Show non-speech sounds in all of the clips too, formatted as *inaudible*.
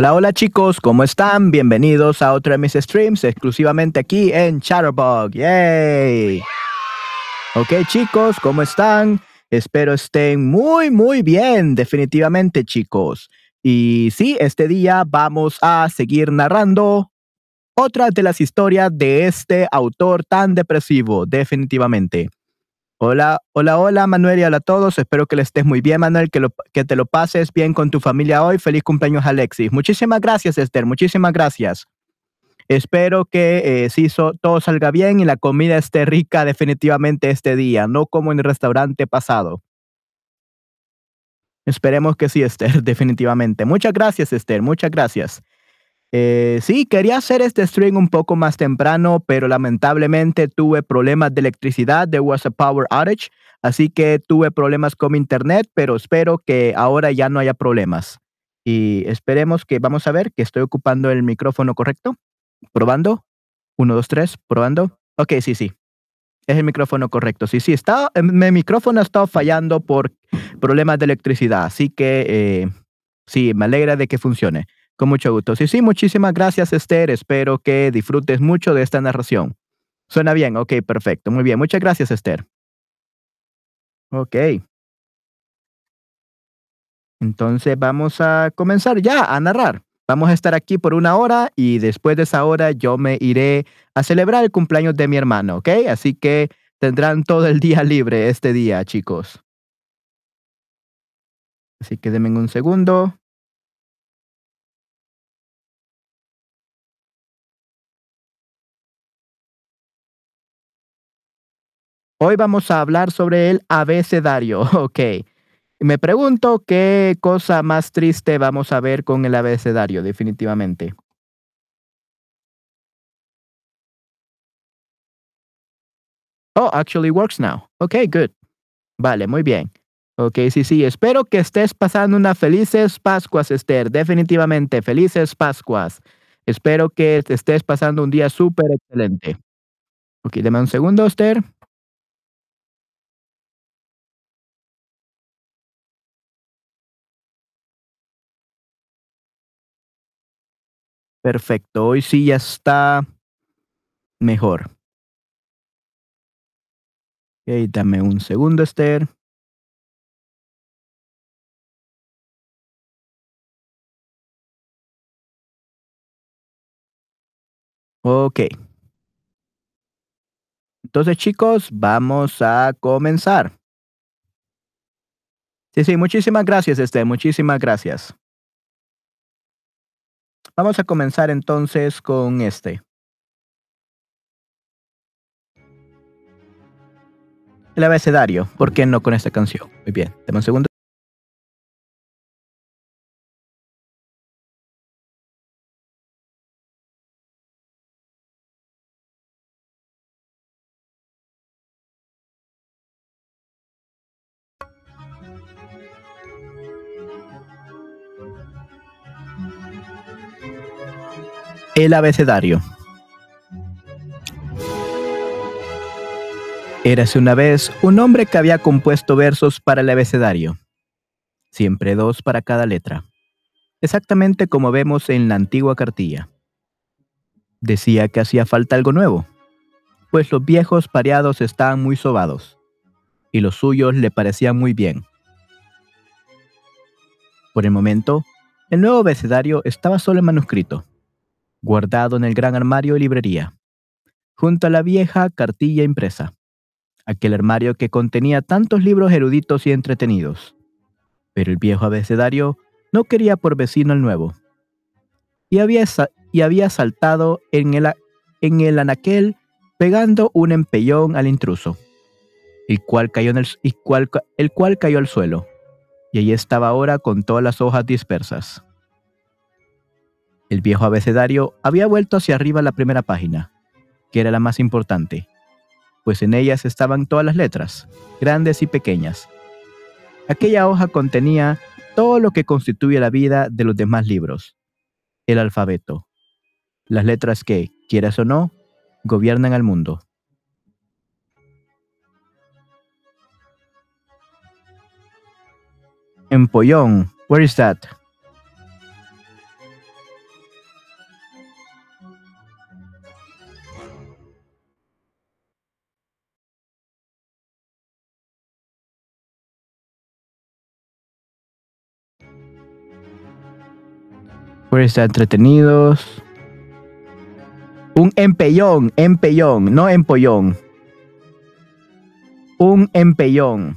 Hola, hola chicos, ¿cómo están? Bienvenidos a otro de mis streams exclusivamente aquí en Chatterbug. ¡Yay! Ok chicos, ¿cómo están? Espero estén muy, muy bien, definitivamente chicos. Y sí, este día vamos a seguir narrando otra de las historias de este autor tan depresivo, definitivamente. Hola, hola, hola Manuel y hola a todos. Espero que le estés muy bien, Manuel, que, te lo pases bien con tu familia hoy. Feliz cumpleaños, Alexis. Muchísimas gracias, Esther. Muchísimas gracias. Espero que eh, todo salga bien y la comida esté rica definitivamente este día, no como en el restaurante pasado. Esperemos que sí, Esther, *laughs* definitivamente. Muchas gracias, Esther. Muchas gracias. Eh, sí, quería hacer este stream un poco más temprano, pero lamentablemente tuve problemas de electricidad, de was a power outage, así que tuve problemas con internet, pero espero que ahora ya no haya problemas. Y esperemos que, vamos a ver, que estoy ocupando el micrófono correcto. Probando. Uno, dos, tres, probando. Ok, sí, sí. Es el micrófono correcto. Sí, sí, está, em, mi micrófono ha estado fallando por problemas de electricidad, así que eh, sí, me alegra de que funcione. Con mucho gusto. Sí, sí, muchísimas gracias, Esther. Espero que disfrutes mucho de esta narración. Suena bien, ok, perfecto. Muy bien, muchas gracias, Esther. Ok. Entonces vamos a comenzar ya a narrar. Vamos a estar aquí por una hora y después de esa hora yo me iré a celebrar el cumpleaños de mi hermano, ¿ok? Así que tendrán todo el día libre este día, chicos. Así que denme un segundo. Hoy vamos a hablar sobre el abecedario. *laughs* Ok. Me pregunto qué cosa más triste vamos a ver con el abecedario, definitivamente. Oh, actually works now. Ok, good. Vale, muy bien. Ok, sí, sí. Espero que estés pasando unas felices Pascuas, Esther. Definitivamente, felices Pascuas. Espero que estés pasando un día súper excelente. Ok, deme un segundo, Esther. Perfecto, hoy sí ya está mejor. Ok, dame un segundo, Esther. Ok. Entonces, chicos, vamos a comenzar. Sí, sí, muchísimas gracias, Esther. Muchísimas gracias. Vamos a comenzar entonces con este. El abecedario. ¿Por qué no con esta canción? Muy bien. Dame un segundo. El abecedario. Érase una vez un hombre que había compuesto versos para el abecedario, siempre dos para cada letra, exactamente como vemos en la antigua cartilla. Decía que hacía falta algo nuevo, pues los viejos pareados estaban muy sobados, y los suyos le parecían muy bien. Por el momento, el nuevo abecedario estaba solo en manuscrito, guardado en el gran armario de librería, junto a la vieja cartilla impresa, aquel armario que contenía tantos libros eruditos y entretenidos. Pero el viejo abecedario no quería por vecino el nuevo, y había, saltado en el, en pegando un empellón al intruso, el cual cayó, el cual cayó al suelo, y allí estaba ahora con todas las hojas dispersas. El viejo abecedario había vuelto hacia arriba la primera página, que era la más importante, pues en ellas estaban todas las letras, grandes y pequeñas. Aquella hoja contenía todo lo que constituye la vida de los demás libros, el alfabeto, las letras que, quieras o no, gobiernan al mundo. Empollón, where is that? Por estar entretenidos. Un empellón, empellón, no empollón. Un empellón.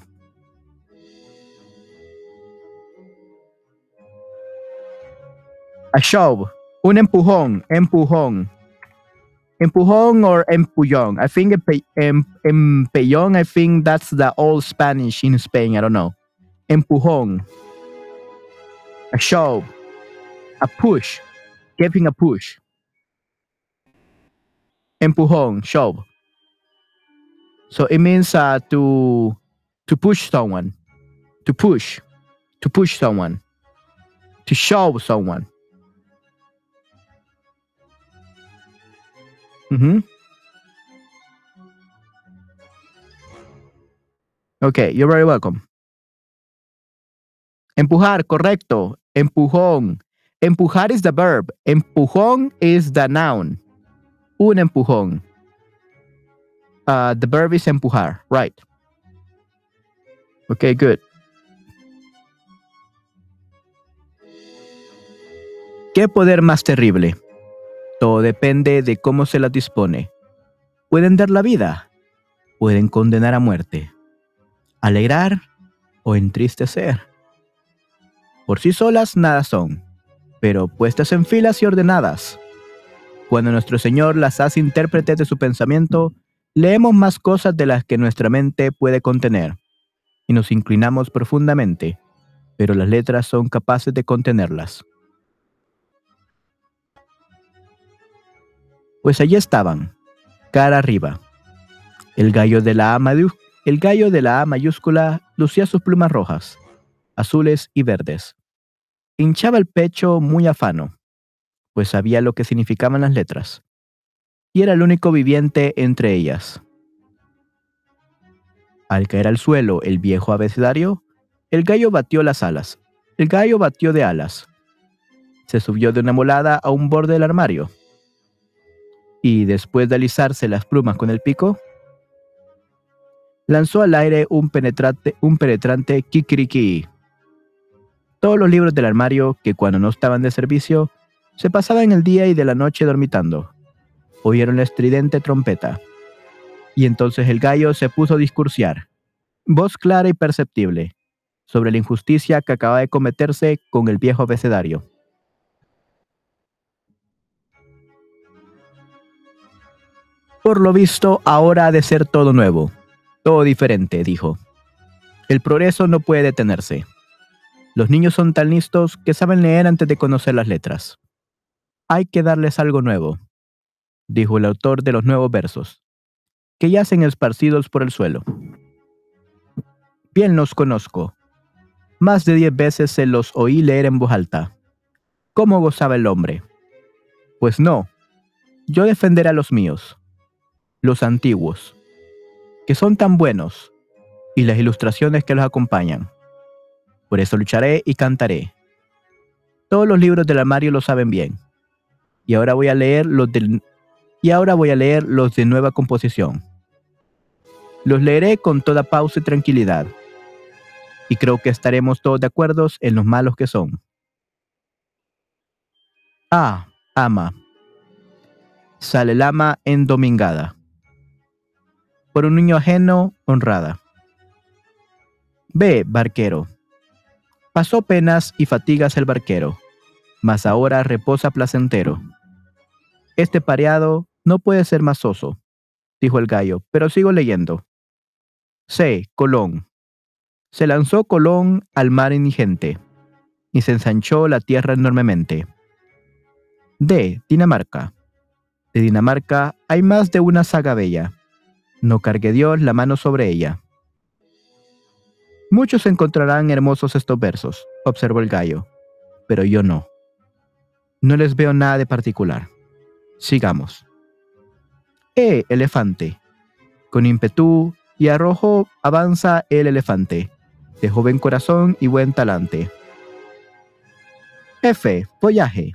A shove. Un empujón, empujón. Empujón or empullón. I think em, empellón, I think that's the old Spanish in Spain. I don't know. Empujón. A shove a push, giving a push. Empujón, shove. So it means uh, to to push someone, to push, to push someone, to shove someone. Mm-hmm. Okay, you're very welcome. Empujar, correcto. Empujón. Empujar is the verb. Empujón is the noun. Un empujón. Uh, the verb is empujar. Right. Okay, good. ¿Qué poder más terrible? Todo depende de cómo se las dispone. Pueden dar la vida, pueden condenar a muerte, alegrar o entristecer. Por sí solas nada son pero puestas en filas y ordenadas. Cuando nuestro Señor las hace intérpretes de su pensamiento, leemos más cosas de las que nuestra mente puede contener, y nos inclinamos profundamente, pero las letras son capaces de contenerlas. Pues allí estaban, cara arriba, el gallo de la A, el gallo de la a mayúscula lucía sus plumas rojas, azules y verdes. Hinchaba el pecho muy afano, pues sabía lo que significaban las letras, y era el único viviente entre ellas. Al caer al suelo el viejo abecedario, el gallo batió las alas. El gallo batió de alas. Se subió de una molada a un borde del armario. Y después de alisarse las plumas con el pico, lanzó al aire un penetrante, un penetrante kikiriki. Todos los libros del armario, que cuando no estaban de servicio, se pasaban el día y de la noche dormitando. Oyeron la estridente trompeta. Y entonces el gallo se puso a discursiar, voz clara y perceptible, sobre la injusticia que acaba de cometerse con el viejo abecedario. Por lo visto, ahora ha de ser todo nuevo, todo diferente, dijo. El progreso no puede detenerse. Los niños son tan listos que saben leer antes de conocer las letras. Hay que darles algo nuevo, dijo el autor de los nuevos versos, que yacen esparcidos por el suelo. Bien los conozco. Más de diez veces se los oí leer en voz alta. ¿Cómo gozaba el hombre? Pues no, yo defenderé a los míos, los antiguos, que son tan buenos, y las ilustraciones que los acompañan. Por eso lucharé y cantaré. Todos los libros del armario lo saben bien. Y ahora voy a leer los y ahora voy a leer los de nueva composición. Los leeré con toda pausa y tranquilidad. Y creo que estaremos todos de acuerdo en los malos que son. A. Ama. Sale el ama endomingada. Por un niño ajeno, honrada. B. Barquero. Pasó penas y fatigas el barquero, mas ahora reposa placentero. Este pareado no puede ser más oso, dijo el gallo, pero sigo leyendo. C. Colón. Se lanzó Colón al mar indigente, y se ensanchó la tierra enormemente. D. Dinamarca. De Dinamarca hay más de una saga bella. No cargue Dios la mano sobre ella. Muchos encontrarán hermosos estos versos, observó el gallo, pero yo no. No les veo nada de particular. Sigamos. E. Elefante. Con ímpetu y arrojo avanza el elefante, de joven corazón y buen talante. F. Follaje.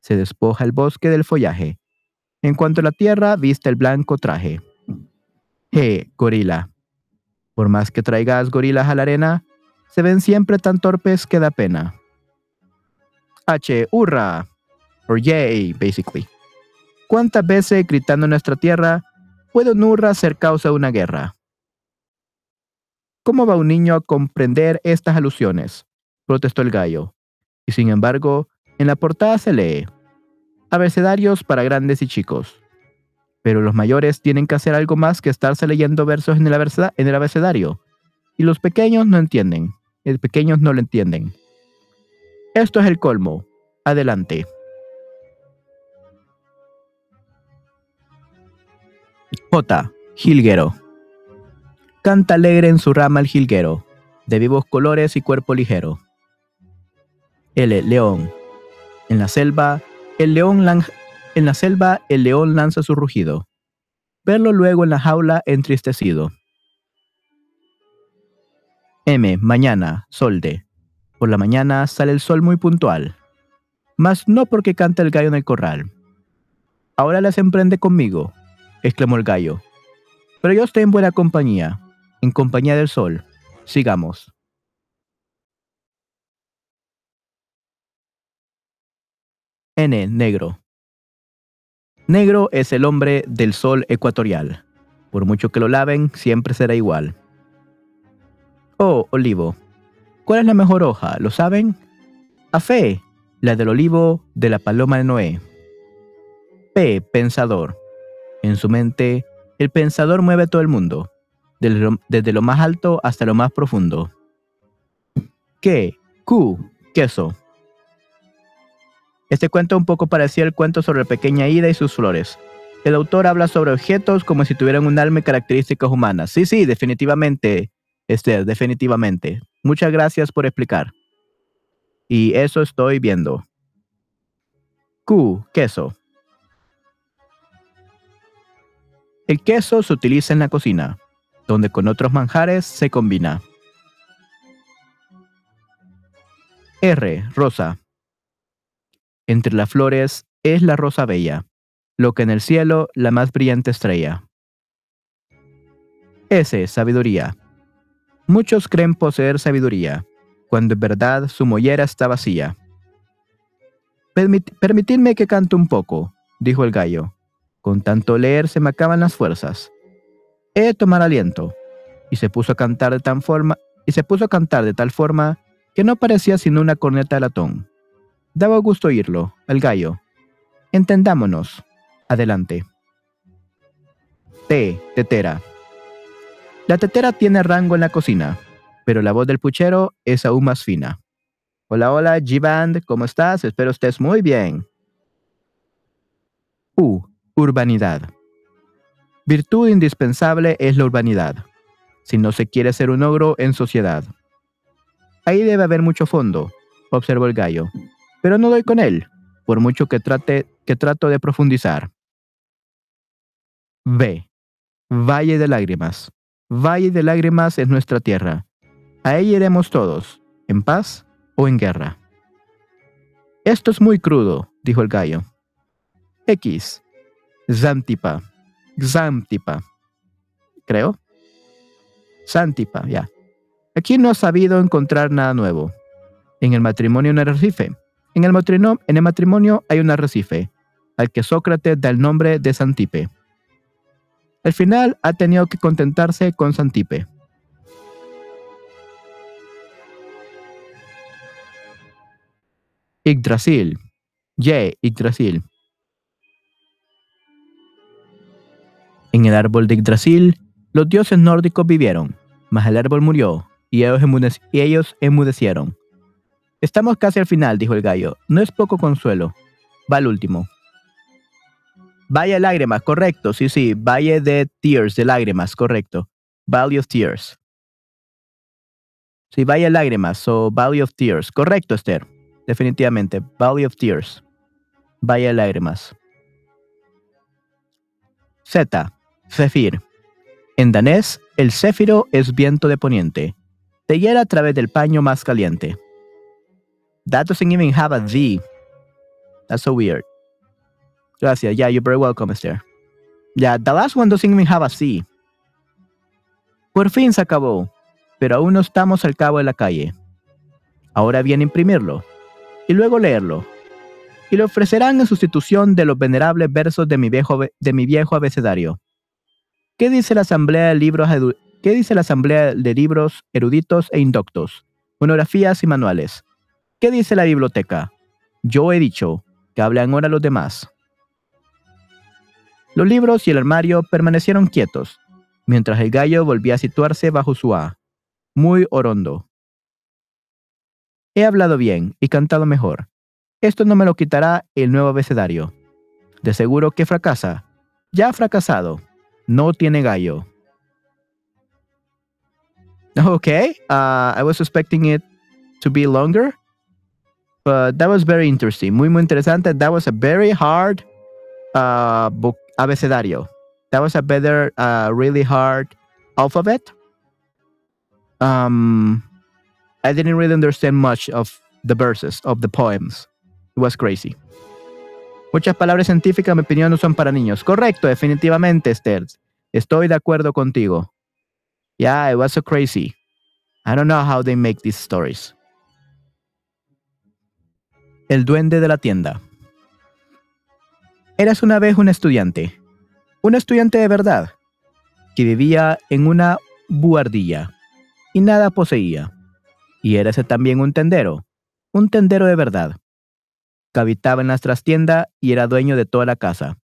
Se despoja el bosque del follaje. En cuanto la tierra, viste el blanco traje. G. Gorila. Por más que traigas gorilas a la arena, se ven siempre tan torpes que da pena. H. Hurra. Or yay, basically. ¿Cuántas veces gritando en nuestra tierra puede un hurra ser causa de una guerra? ¿Cómo va un niño a comprender estas alusiones? protestó el gallo. Y sin embargo, en la portada se lee, abecedarios para grandes y chicos. Pero los mayores tienen que hacer algo más que estarse leyendo versos en el, abecedario. Y los pequeños no entienden. Los pequeños no lo entienden. Esto es el colmo. Adelante. J. Jilguero. Canta alegre en su rama el jilguero, de vivos colores y cuerpo ligero. L. León. En la selva, el león, en la selva, el león lanza su rugido. Verlo luego en la jaula entristecido. M. Mañana, solde. Por la mañana sale el sol muy puntual. Mas no porque canta el gallo en el corral. Ahora las emprende conmigo, exclamó el gallo. Pero yo estoy en buena compañía, en compañía del sol. Sigamos. N. Negro. Negro es el hombre del sol ecuatorial. Por mucho que lo laven, siempre será igual. O. Olivo. ¿Cuál es la mejor hoja? ¿Lo saben? A fe, la del olivo de la paloma de Noé. P. Pensador. En su mente, el pensador mueve todo el mundo, desde lo, más alto hasta lo más profundo. ¿Qué? Q. Queso. Este cuento un poco parecía el cuento sobre la pequeña Ida y sus flores. El autor habla sobre objetos como si tuvieran un alma y características humanas. Sí, sí, definitivamente. Esther, definitivamente. Muchas gracias por explicar. Y eso estoy viendo. Q, queso. El queso se utiliza en la cocina, donde con otros manjares se combina. R, rosa. Entre las flores es la rosa bella, lo que en el cielo la más brillante estrella. S, sabiduría. Muchos creen poseer sabiduría, cuando en verdad su mollera está vacía. permitidme que cante un poco, dijo el gallo. Con tanto leer se me acaban las fuerzas. He de tomar aliento. Y se puso a cantar de tal forma, y se puso a cantar de tal forma que no parecía sino una corneta de latón. Daba gusto oírlo, el gallo. Entendámonos. Adelante. T. Tetera. La tetera tiene rango en la cocina, pero la voz del puchero es aún más fina. Hola, hola, G-Band, ¿cómo estás? Espero estés muy bien. U. Urbanidad. Virtud indispensable es la urbanidad, si no se quiere ser un ogro en sociedad. Ahí debe haber mucho fondo, observó el gallo, pero no doy con él, por mucho que trate que trato de profundizar. B. Valle de lágrimas. Valle de lágrimas es nuestra tierra. Ahí iremos todos, en paz o en guerra. Esto es muy crudo, dijo el gallo. X. Xantipa. Xantipa. Creo. Santipa, ya. Aquí no ha sabido encontrar nada nuevo. En el matrimonio un arrecife. En el, matrimonio, hay un arrecife, al que Sócrates da el nombre de Santipe. Al final ha tenido que contentarse con Santipe. Yggdrasil. Ye, Yggdrasil. En el árbol de Yggdrasil, los dioses nórdicos vivieron, mas el árbol murió, y ellos, y ellos enmudecieron. Estamos casi al final, dijo el gallo. No es poco consuelo. Va al último. Valle de lágrimas, correcto. Sí, sí. Valle de tears, de lágrimas, correcto. Valley of tears. Sí, Valle de lágrimas o Valley of tears. Correcto, Esther. Definitivamente. Valley of tears. Valle de lágrimas. Z. Zephyr. En danés, el céfiro es viento de poniente. Te hiera a través del paño más caliente. That doesn't even have a Z. That's so weird. Gracias. Yeah, you're very welcome, Esther. Yeah, the last one doesn't even have a C. Por fin se acabó, pero aún no estamos al cabo de la calle. Ahora viene imprimirlo y luego leerlo. Y lo ofrecerán en sustitución de los venerables versos de mi viejo, de mi viejo abecedario. ¿Qué dice la Asamblea de Libros, ¿Qué dice la Asamblea de Libros Eruditos e Indoctos? Monografías y manuales. ¿Qué dice la biblioteca? Yo he dicho, que hablen ahora los demás. Los libros y el armario permanecieron quietos, mientras el gallo volvía a situarse bajo su A, muy orondo. He hablado bien y cantado mejor. Esto no me lo quitará el nuevo abecedario. De seguro que fracasa. Ya ha fracasado. No tiene gallo. Okay, uh, I was expecting it to be longer. But that was very interesting. Muy, muy interesante. That was a very hard uh, book, abecedario. That was a better, uh, really hard alphabet. Um, I didn't really understand much of the verses of the poems. It was crazy. Muchas palabras científicas, en mi opinión, no son para niños. Correcto, definitivamente, Esther. Estoy de acuerdo contigo. Yeah, it was so crazy. I don't know how they make these stories. El duende de la tienda. Eras una vez un estudiante, un estudiante de verdad, que vivía en una buhardilla y nada poseía. Y eras también un tendero, un tendero de verdad, que habitaba en la trastienda y era dueño de toda la casa.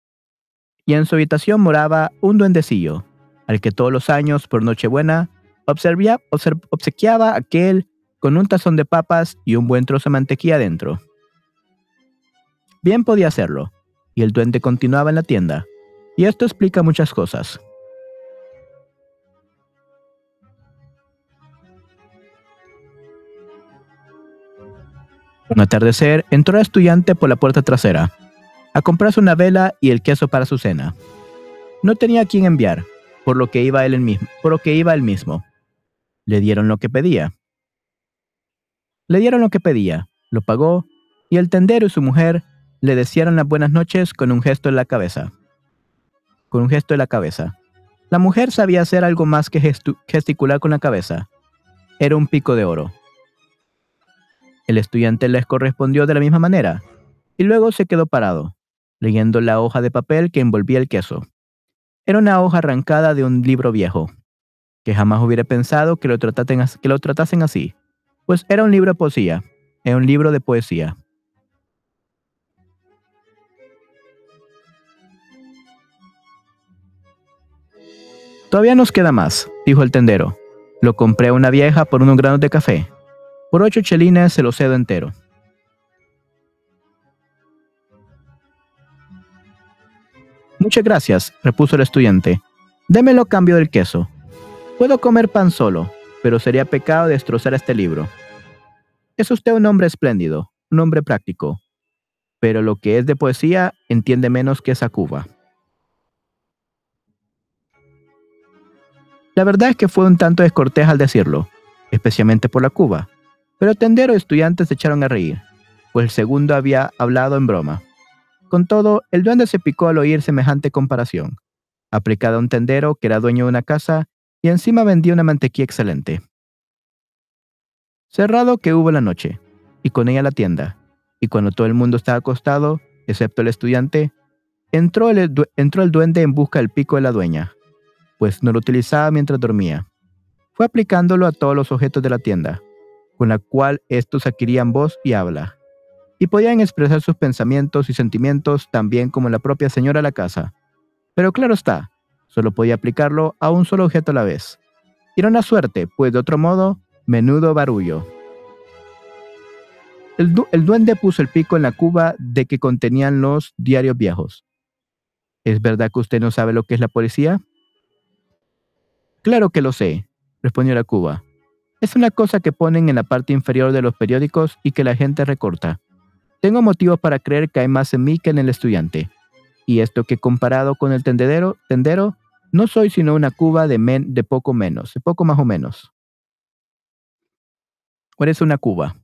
Y en su habitación moraba un duendecillo, al que todos los años, por Nochebuena, obsequiaba aquel con un tazón de papas y un buen trozo de mantequilla dentro. Bien podía hacerlo, y el duende continuaba en la tienda, y esto explica muchas cosas. Un atardecer entró el estudiante por la puerta trasera, a comprarse una vela y el queso para su cena. No tenía a quién enviar, por lo que iba él mismo, por lo que iba él mismo. Le dieron lo que pedía. Le dieron lo que pedía, lo pagó, y el tendero y su mujer le desearon las buenas noches con un gesto en la cabeza. Con un gesto en la cabeza. La mujer sabía hacer algo más que gesticular con la cabeza. Era un pico de oro. El estudiante les correspondió de la misma manera, y luego se quedó parado, leyendo la hoja de papel que envolvía el queso. Era una hoja arrancada de un libro viejo, que jamás hubiera pensado que lo, que lo tratasen así, pues era un libro de poesía, era un libro de poesía. Todavía nos queda más, dijo el tendero. Lo compré a una vieja por unos granos de café. Por ocho chelines se lo cedo entero. Muchas gracias, repuso el estudiante. Démelo cambio del queso. Puedo comer pan solo, pero sería pecado destrozar este libro. Es usted un hombre espléndido, un hombre práctico, pero lo que es de poesía entiende menos que esa cuba. La verdad es que fue un tanto descortés al decirlo, especialmente por la cuba, pero tendero y estudiantes se echaron a reír, pues el segundo había hablado en broma. Con todo, el duende se picó al oír semejante comparación, aplicada a un tendero que era dueño de una casa y encima vendía una mantequilla excelente. Cerrado que hubo la noche, y con ella la tienda, y cuando todo el mundo estaba acostado, excepto el estudiante, entró el, entró el duende en busca del pico de la dueña, pues no lo utilizaba mientras dormía. Fue aplicándolo a todos los objetos de la tienda, con la cual estos adquirían voz y habla, y podían expresar sus pensamientos y sentimientos tan bien como la propia señora de la casa. Pero claro está, solo podía aplicarlo a un solo objeto a la vez. Y era una suerte, pues de otro modo, menudo barullo. El, duende puso el pico en la cuba de que contenían los diarios viejos. ¿Es verdad que usted no sabe lo que es la policía? Claro que lo sé, respondió la cuba. Es una cosa que ponen en la parte inferior de los periódicos y que la gente recorta. Tengo motivos para creer que hay más en mí que en el estudiante. Y esto que comparado con el tendedero, tendero, no soy sino una cuba de, men, de poco menos, de poco más o menos. ¿O eres una cuba?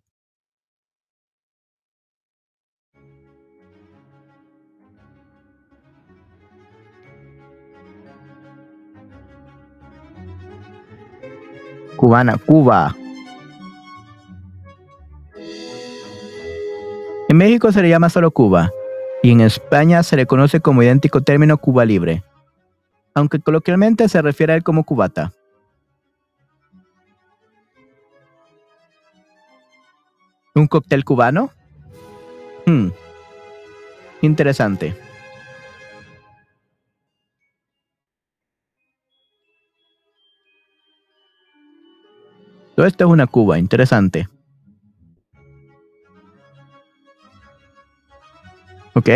Cubana, Cuba. En México se le llama solo Cuba y en España se le conoce como idéntico término Cuba Libre, aunque coloquialmente se refiere a él como cubata. ¿Un cóctel cubano? Hmm. Interesante. Esto es una Cuba, interesante. ¿Ok?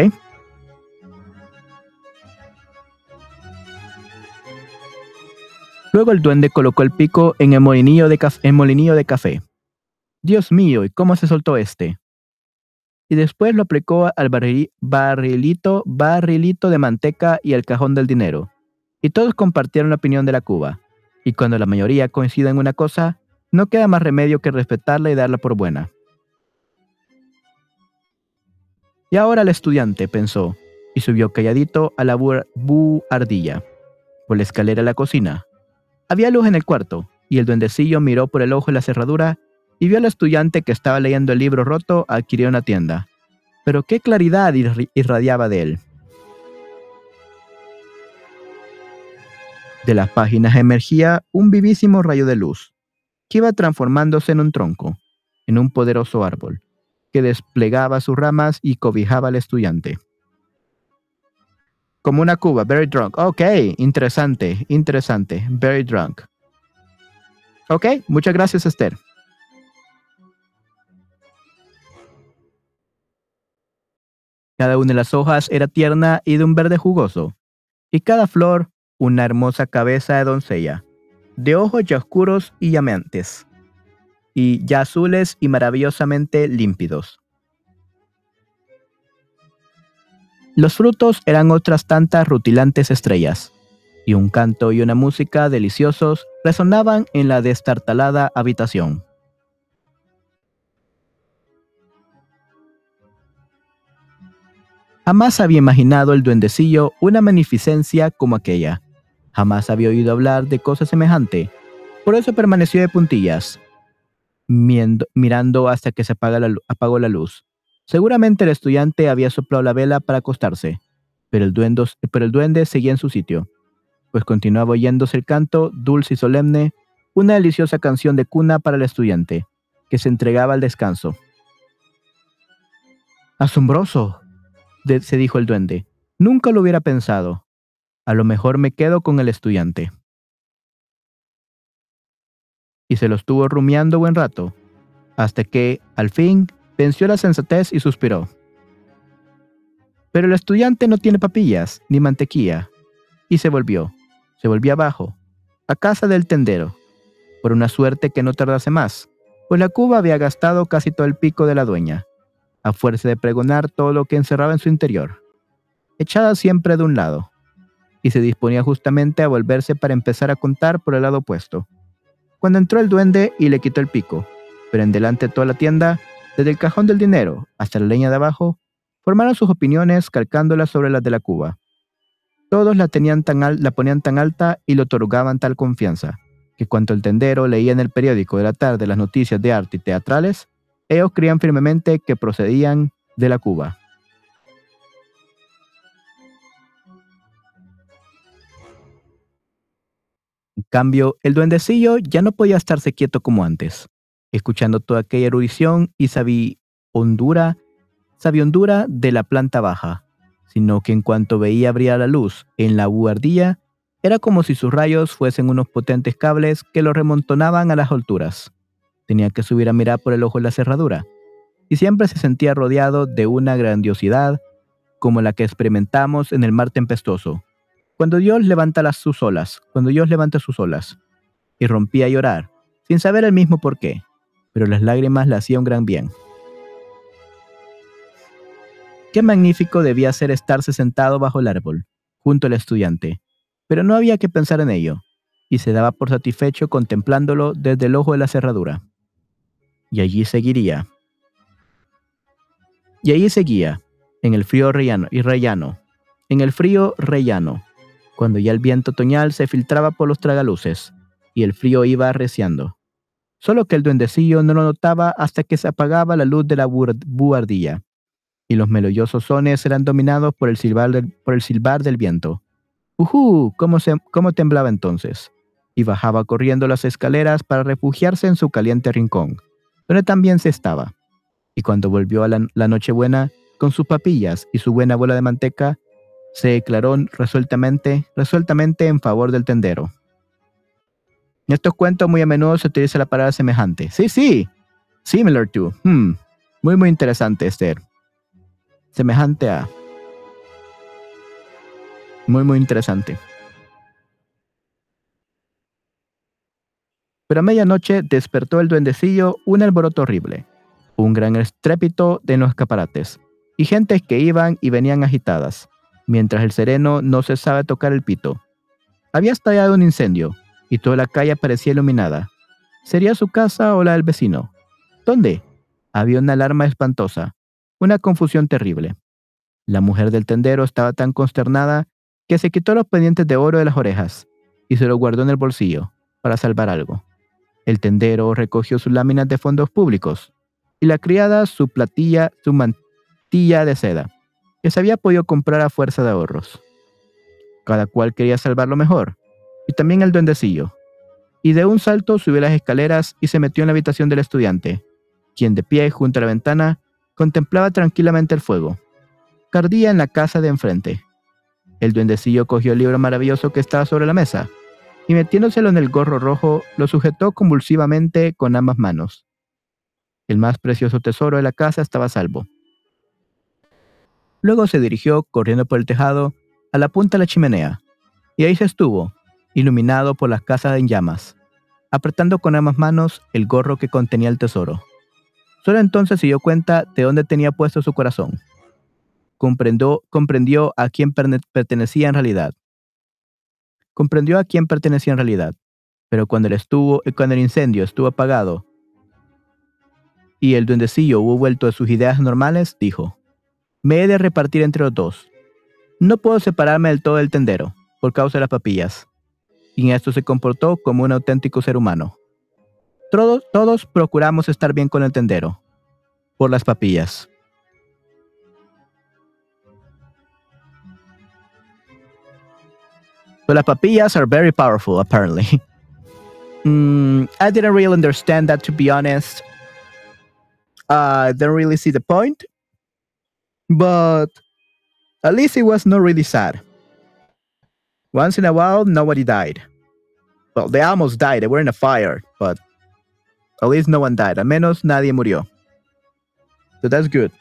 Luego el duende colocó el pico en el molinillo de, café. Dios mío, ¿y cómo se soltó este? Y después lo aplicó al barrilito, barrilito de manteca y al cajón del dinero. Y todos compartieron la opinión de la Cuba. Y cuando la mayoría coincide en una cosa, no queda más remedio que respetarla y darla por buena. Y ahora el estudiante, pensó, y subió calladito a la buhardilla, por la escalera a la cocina. Había luz en el cuarto, y el duendecillo miró por el ojo de la cerradura y vio al estudiante que estaba leyendo el libro roto adquirió una tienda. Pero qué claridad irradiaba de él. De las páginas emergía un vivísimo rayo de luz, que iba transformándose en un tronco, en un poderoso árbol, que desplegaba sus ramas y cobijaba al estudiante. Como una cuba, very drunk. Ok, interesante, interesante, very drunk. Ok, muchas gracias Esther. Cada una de las hojas era tierna y de un verde jugoso, y cada flor una hermosa cabeza de doncella de ojos ya oscuros y llameantes. y ya azules y maravillosamente límpidos. Los frutos eran otras tantas rutilantes estrellas, y un canto y una música deliciosos resonaban en la destartalada habitación. Jamás había imaginado el duendecillo una magnificencia como aquella. Jamás había oído hablar de cosa semejante. Por eso permaneció de puntillas, mirando hasta que se apagó la luz. Seguramente el estudiante había soplado la vela para acostarse, pero el, pero el duende seguía en su sitio, pues continuaba oyéndose el canto, dulce y solemne, una deliciosa canción de cuna para el estudiante, que se entregaba al descanso. Asombroso, se dijo el duende. Nunca lo hubiera pensado. A lo mejor me quedo con el estudiante. Y se lo estuvo rumiando buen rato, hasta que, al fin, venció la sensatez y suspiró. Pero el estudiante no tiene papillas ni mantequilla. Y se volvió, se volvió abajo, a casa del tendero, por una suerte que no tardase más, pues la cuba había gastado casi todo el pico de la dueña a fuerza de pregonar todo lo que encerraba en su interior, echada siempre de un lado, y se disponía justamente a volverse para empezar a contar por el lado opuesto, cuando entró el duende y le quitó el pico, pero en delante de toda la tienda, desde el cajón del dinero hasta la leña de abajo, formaron sus opiniones calcándolas sobre las de la cuba. Todos la, tenían tan ponían tan alta y le otorgaban tal confianza, que cuando el tendero leía en el periódico de la tarde las noticias de arte y teatrales, ellos creían firmemente que procedían de la Cuba. Cambio, el duendecillo ya no podía estarse quieto como antes, escuchando toda aquella erudición y sabiondura, sabiondura de la planta baja, sino que en cuanto veía abrir la luz en la buhardilla, era como si sus rayos fuesen unos potentes cables que lo remontonaban a las alturas. Tenía que subir a mirar por el ojo de la cerradura, y siempre se sentía rodeado de una grandiosidad como la que experimentamos en el mar tempestuoso. Cuando Dios levanta las sus olas, cuando Dios levanta sus olas, y rompía a llorar, sin saber el mismo por qué, pero las lágrimas le hacían gran bien. Qué magnífico debía ser estarse sentado bajo el árbol, junto al estudiante, pero no había que pensar en ello, y se daba por satisfecho contemplándolo desde el ojo de la cerradura y allí seguiría. Y allí seguía, en el frío rellano y rellano, en el frío rellano, cuando ya el viento otoñal se filtraba por los tragaluces y el frío iba arreciando. Solo que el duendecillo no lo notaba hasta que se apagaba la luz de la buhardilla y los melodiosos sones eran dominados por el silbar del, viento. ¡Uhú! ¿Cómo, se, ¿Cómo temblaba entonces? Y bajaba corriendo las escaleras para refugiarse en su caliente rincón donde también se estaba. Y cuando volvió a la, Nochebuena, con sus papillas y su buena bola de manteca, se declaró resueltamente, resueltamente en favor del tendero. En estos cuentos muy a menudo se utiliza la palabra semejante. Sí, sí, similar to. Hmm. Muy, muy interesante, Esther. Semejante a. Muy, muy interesante. Pero a medianoche despertó el duendecillo un alboroto horrible, un gran estrépito de los escaparates, y gentes que iban y venían agitadas, mientras el sereno no cesaba de tocar el pito. Había estallado un incendio, y toda la calle parecía iluminada. ¿Sería su casa o la del vecino? ¿Dónde? Había una alarma espantosa, una confusión terrible. La mujer del tendero estaba tan consternada que se quitó los pendientes de oro de las orejas y se los guardó en el bolsillo para salvar algo. El tendero recogió sus láminas de fondos públicos y la criada su platilla, su mantilla de seda, que se había podido comprar a fuerza de ahorros. Cada cual quería salvar lo mejor, y también el duendecillo. Y de un salto subió las escaleras y se metió en la habitación del estudiante, quien de pie junto a la ventana contemplaba tranquilamente el fuego. Cardía en la casa de enfrente. El duendecillo cogió el libro maravilloso que estaba sobre la mesa y metiéndoselo en el gorro rojo, lo sujetó convulsivamente con ambas manos. El más precioso tesoro de la casa estaba salvo. Luego se dirigió, corriendo por el tejado, a la punta de la chimenea, y ahí se estuvo, iluminado por las casas en llamas, apretando con ambas manos el gorro que contenía el tesoro. Solo entonces se dio cuenta de dónde tenía puesto su corazón. Comprendió, comprendió a quién pertenecía en realidad. Comprendió a quién pertenecía en realidad. Pero cuando el, estuvo, cuando el incendio estuvo apagado y el duendecillo hubo vuelto a sus ideas normales, dijo, me he de repartir entre los dos. No puedo separarme del todo del tendero, por causa de las papillas. Y en esto se comportó como un auténtico ser humano. Todos, todos procuramos estar bien con el tendero, por las papillas. So las papillas are very powerful, apparently. *laughs* mm, I didn't really understand that, to be honest. I don't really see the point. But at least it was not really sad. Once in a while, nobody died. Well, they almost died. They were in a fire, but at least no one died. Al menos nadie murió. So that's good.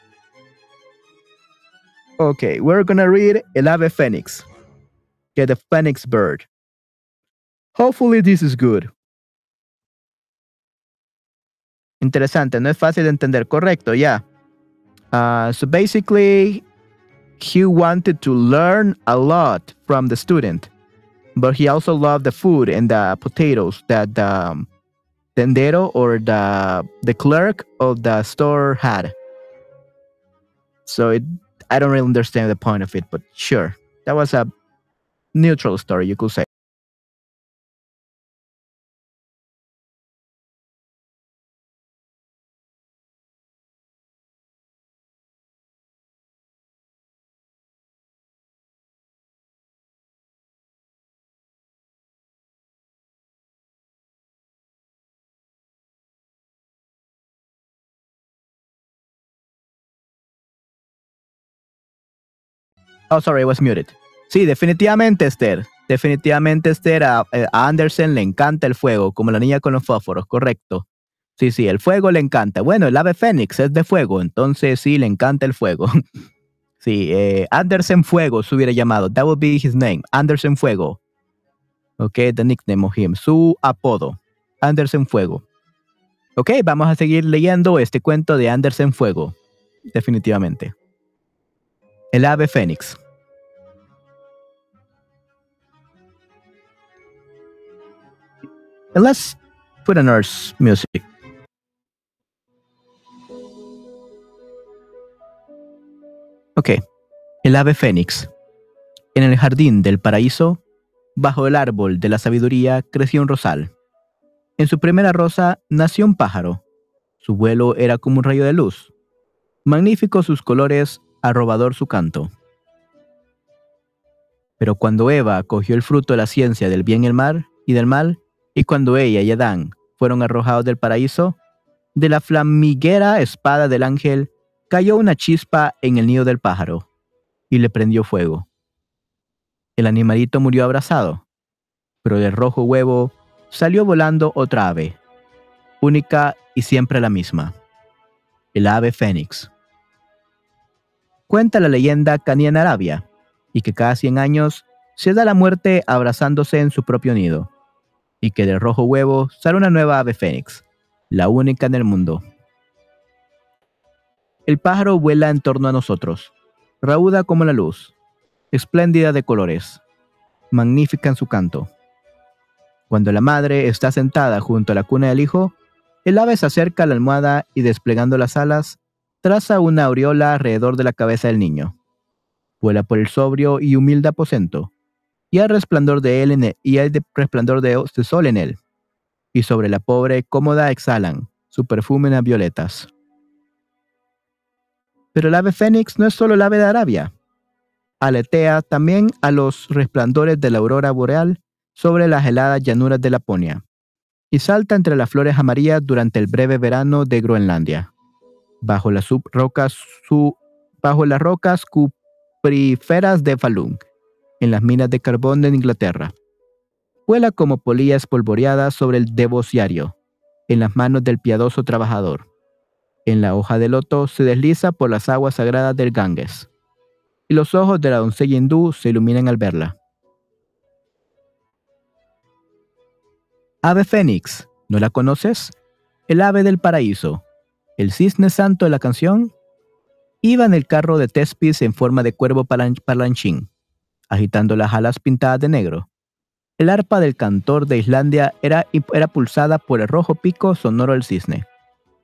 Okay, we're gonna read El Ave Phoenix. Get the Phoenix bird. Hopefully this is good. Interesante, no es fácil de entender. Correcto, ya. Yeah. Uh, so basically, he wanted to learn a lot from the student, but he also loved the food and the potatoes that the um, tendero or the the clerk of the store had. So it, I don't really understand the point of it, but sure, that was a neutral story, you could say. Oh, sorry, I was muted. Sí, definitivamente, Esther. Definitivamente, Esther, a, eh, a, Anderson le encanta el fuego, como la niña con los fósforos, correcto. Sí, sí, el fuego le encanta. Bueno, el ave fénix es de fuego, entonces sí, le encanta el fuego. *laughs* sí, eh, Anderson Fuego se hubiera llamado. That would be his name, Anderson Fuego. Ok, the nickname of him. Su apodo, Anderson Fuego. Ok, vamos a seguir leyendo este cuento de Anderson Fuego. Definitivamente. El ave fénix. Let's put on our music. Ok. El ave fénix. En el jardín del paraíso, bajo el árbol de la sabiduría, creció un rosal. En su primera rosa nació un pájaro. Su vuelo era como un rayo de luz. Magníficos sus colores arrobador su canto. Pero cuando Eva cogió el fruto de la ciencia del bien y el mal, y del mal, y cuando ella y Adán fueron arrojados del paraíso, de la flamiguera espada del ángel cayó una chispa en el nido del pájaro y le prendió fuego. El animalito murió abrazado, pero del rojo huevo salió volando otra ave, única y siempre la misma, el ave fénix cuenta la leyenda que en Arabia, y que cada 100 años se da la muerte abrazándose en su propio nido, y que del rojo huevo sale una nueva ave fénix, la única en el mundo. El pájaro vuela en torno a nosotros, rauda como la luz, espléndida de colores, magnífica en su canto. Cuando la madre está sentada junto a la cuna del hijo, el ave se acerca a la almohada y desplegando las alas, traza una aureola alrededor de la cabeza del niño. Vuela por el sobrio y humilde aposento, y hay resplandor de él en él, y hay resplandor de, sol en él. Y sobre la pobre cómoda exhalan su perfume en violetas. Pero el ave fénix no es solo el ave de Arabia. Aletea también a los resplandores de la aurora boreal sobre las heladas llanuras de Laponia, y salta entre las flores amarillas durante el breve verano de Groenlandia bajo las rocas, bajo las rocas cupríferas de Falun, en las minas de carbón de Inglaterra. Vuela como polilla espolvoreada sobre el devociario, en las manos del piadoso trabajador. En la hoja de loto se desliza por las aguas sagradas del Ganges, y los ojos de la doncella hindú se iluminan al verla. Ave Fénix, ¿no la conoces? El ave del paraíso. El cisne santo de la canción. Iba en el carro de Tespis en forma de cuervo parlanchín, agitando las alas pintadas de negro. El arpa del cantor de Islandia era, era pulsada por el rojo pico sonoro del cisne,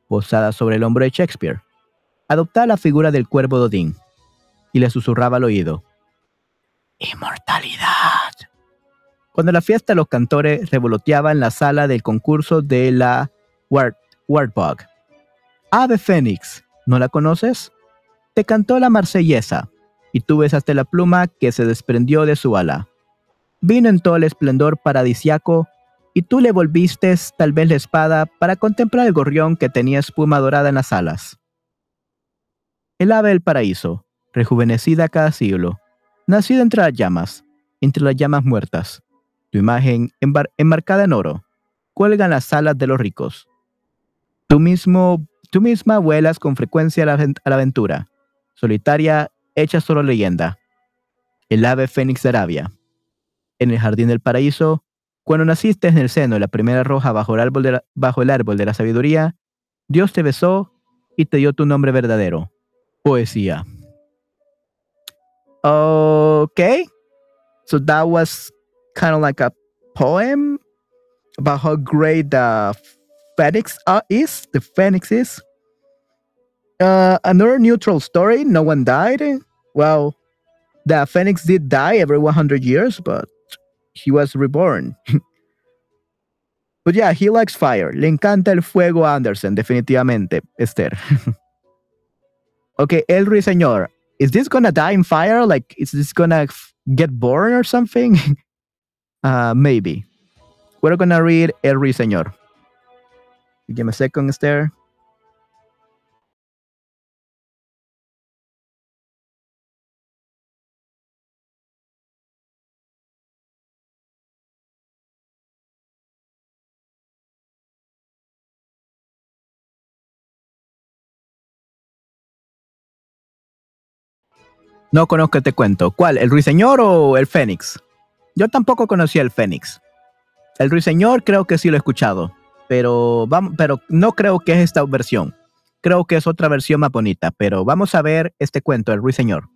posada sobre el hombro de Shakespeare. Adoptaba la figura del cuervo Dodín y le susurraba al oído. ¡Inmortalidad! Cuando la fiesta los cantores revoloteaban en la sala del concurso de la Wartbog. Ave Fénix, ¿no la conoces? Te cantó la marsellesa, y tú besaste la pluma que se desprendió de su ala. Vino en todo el esplendor paradisiaco, y tú le volviste tal vez la espada para contemplar el gorrión que tenía espuma dorada en las alas. El ave del paraíso, rejuvenecida cada siglo, nacida entre las llamas, entre las llamas muertas, tu imagen enmarcada en oro, cuelga en las alas de los ricos. Tú mismo, tú misma vuelas con frecuencia a la, aventura, solitaria, hecha solo leyenda. El ave fénix de Arabia. En el jardín del paraíso, cuando naciste en el seno de la primera roja bajo el árbol de la, bajo el árbol de la sabiduría, Dios te besó y te dio tu nombre verdadero. Poesía. Okay. So that was kind of like a poem about how great the phoenix uh, is. The phoenix is. Uh, another neutral story. No one died. Well, the phoenix did die every 100 years, but he was reborn. *laughs* but yeah, he likes fire. Le encanta el fuego Anderson, definitivamente, Esther. *laughs* okay, El Ruiseñor. Is this gonna die in fire? Like, is this gonna get born or something? *laughs* Uh, maybe. We're gonna read El Ruiseñor. Give me a second, Esther. No conozco este cuento. ¿Cuál? ¿El Ruiseñor o el Fénix? Yo tampoco conocía el Fénix. El Ruiseñor creo que sí lo he escuchado, pero, vamos, pero no creo que es esta versión. Creo que es otra versión más bonita, pero vamos a ver este cuento, el Ruiseñor.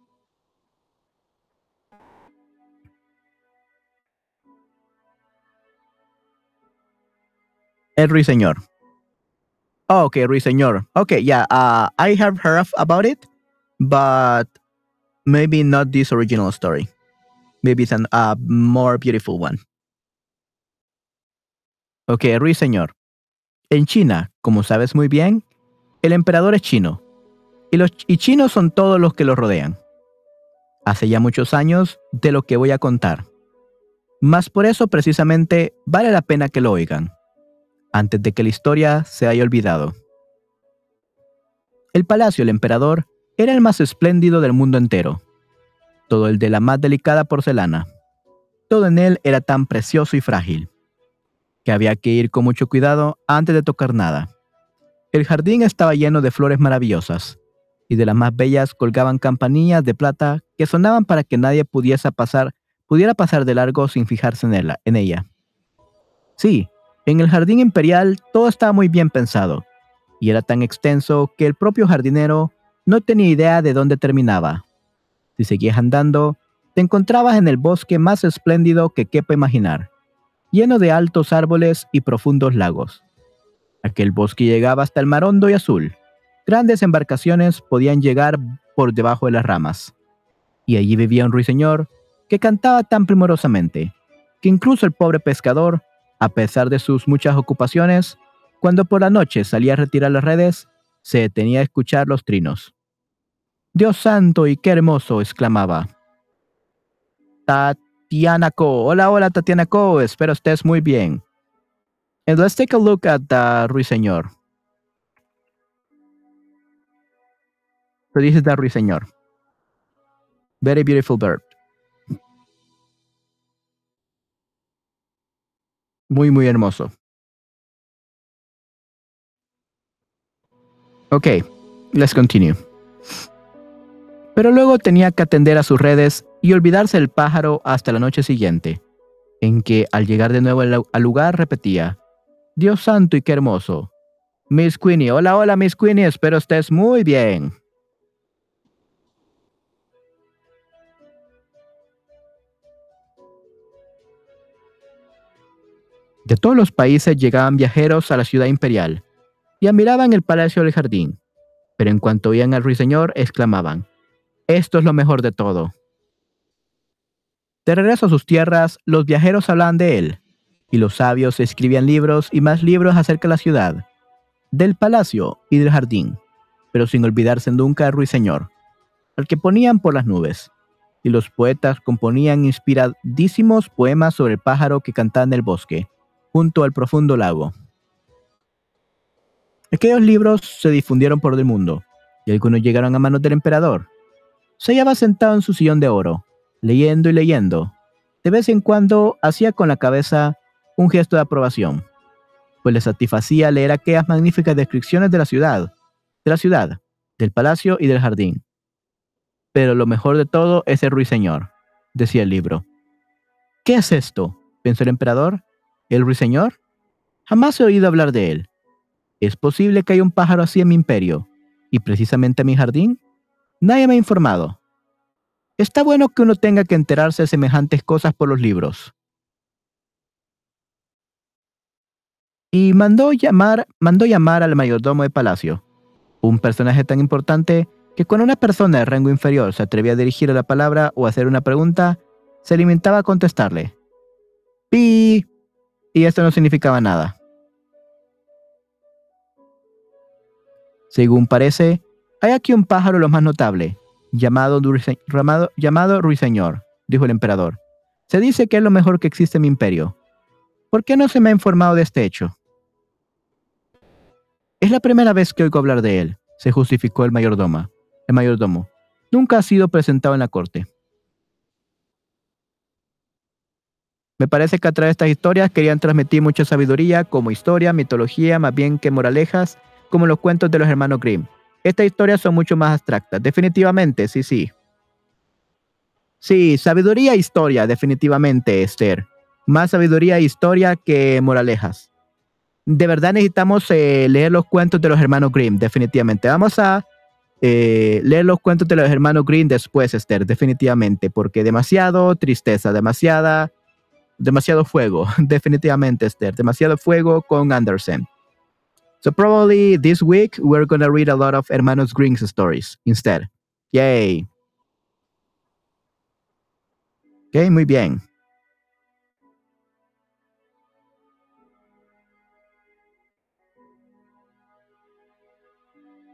El Ruiseñor. Oh, ok, Ruiseñor. Ok, yeah, I have heard about it, but maybe not this original story. Maybe it's a more beautiful one. Ok, Ruiseñor. En China, como sabes muy bien, el emperador es chino. Y los chinos son todos los que lo rodean. Hace ya muchos años de lo que voy a contar. Mas por eso precisamente vale la pena que lo oigan, antes de que la historia se haya olvidado. El palacio del emperador era el más espléndido del mundo entero todo el de la más delicada porcelana. Todo en él era tan precioso y frágil, que había que ir con mucho cuidado antes de tocar nada. El jardín estaba lleno de flores maravillosas, y de las más bellas colgaban campanillas de plata que sonaban para que nadie pudiese pasar, pudiera pasar de largo sin fijarse en, en ella. Sí, en el jardín imperial todo estaba muy bien pensado, y era tan extenso que el propio jardinero no tenía idea de dónde terminaba. Si seguías andando, te encontrabas en el bosque más espléndido que quepa imaginar, lleno de altos árboles y profundos lagos. Aquel bosque llegaba hasta el mar hondo y azul. Grandes embarcaciones podían llegar por debajo de las ramas. Y allí vivía un ruiseñor que cantaba tan primorosamente, que incluso el pobre pescador, a pesar de sus muchas ocupaciones, cuando por la noche salía a retirar las redes, se detenía a escuchar los trinos. Dios santo y qué hermoso, exclamaba. Tatiana Co. Hola, hola, Tatiana Co. Espero estés muy bien. And let's take a look at the Ruiseñor. So this is the Ruiseñor. Very beautiful bird. Muy, muy hermoso. Okay, let's continue pero luego tenía que atender a sus redes y olvidarse del pájaro hasta la noche siguiente. en que al llegar de nuevo al lugar repetía, Dios santo y qué hermoso. Miss Queenie, hola, hola Miss Queenie, espero estés muy bien. De todos los países llegaban viajeros a la ciudad imperial y admiraban el palacio del jardín, pero en cuanto oían al ruiseñor exclamaban, esto es lo mejor de todo. De regreso a sus tierras, los viajeros hablaban de él, y los sabios escribían libros y más libros acerca de la ciudad, del palacio y del jardín, pero sin olvidarse nunca del ruiseñor, al que ponían por las nubes, y los poetas componían inspiradísimos poemas sobre el pájaro que cantaba en el bosque, junto al profundo lago. Aquellos libros se difundieron por el mundo, y algunos llegaron a manos del emperador. Se hallaba sentado en su sillón de oro, leyendo y leyendo. De vez en cuando hacía con la cabeza un gesto de aprobación, pues le satisfacía leer aquellas magníficas descripciones de la ciudad, de la ciudad, del palacio y del jardín. Pero lo mejor de todo es el ruiseñor, decía el libro. ¿Qué es esto? pensó el emperador, ¿El ruiseñor? Jamás he oído hablar de él. ¿Es posible que haya un pájaro así en mi imperio? ¿Y precisamente en mi jardín? Nadie me ha informado. Está bueno que uno tenga que enterarse de semejantes cosas por los libros. Y mandó llamar, mandó llamar al mayordomo de palacio, un personaje tan importante que cuando una persona de rango inferior se atrevía a dirigirle la palabra o hacer una pregunta, se limitaba a contestarle. ¡Pi! y esto no significaba nada. Según parece, hay aquí un pájaro lo más notable, llamado, ruiseñor, dijo el emperador. Se dice que es lo mejor que existe en mi imperio. ¿Por qué no se me ha informado de este hecho? Es la primera vez que oigo hablar de él, se justificó el mayordomo. El mayordomo. Nunca ha sido presentado en la corte. Me parece que a través de estas historias querían transmitir mucha sabiduría, como historia, mitología, más bien que moralejas, como los cuentos de los hermanos Grimm. Estas historias son mucho más abstractas, definitivamente, sí, sí. Sí, sabiduría e historia, definitivamente, Esther. Más sabiduría e historia que moralejas. De verdad necesitamos eh, leer los cuentos de los hermanos Grimm, definitivamente. Vamos a eh, leer los cuentos de los hermanos Grimm después, Esther, definitivamente, porque demasiado tristeza, demasiada demasiado fuego, *laughs* definitivamente, Esther. Demasiado fuego con Anderson. So probably this week we're gonna read a lot of Hermanos Grimm's stories instead. Yay. Ok, muy bien.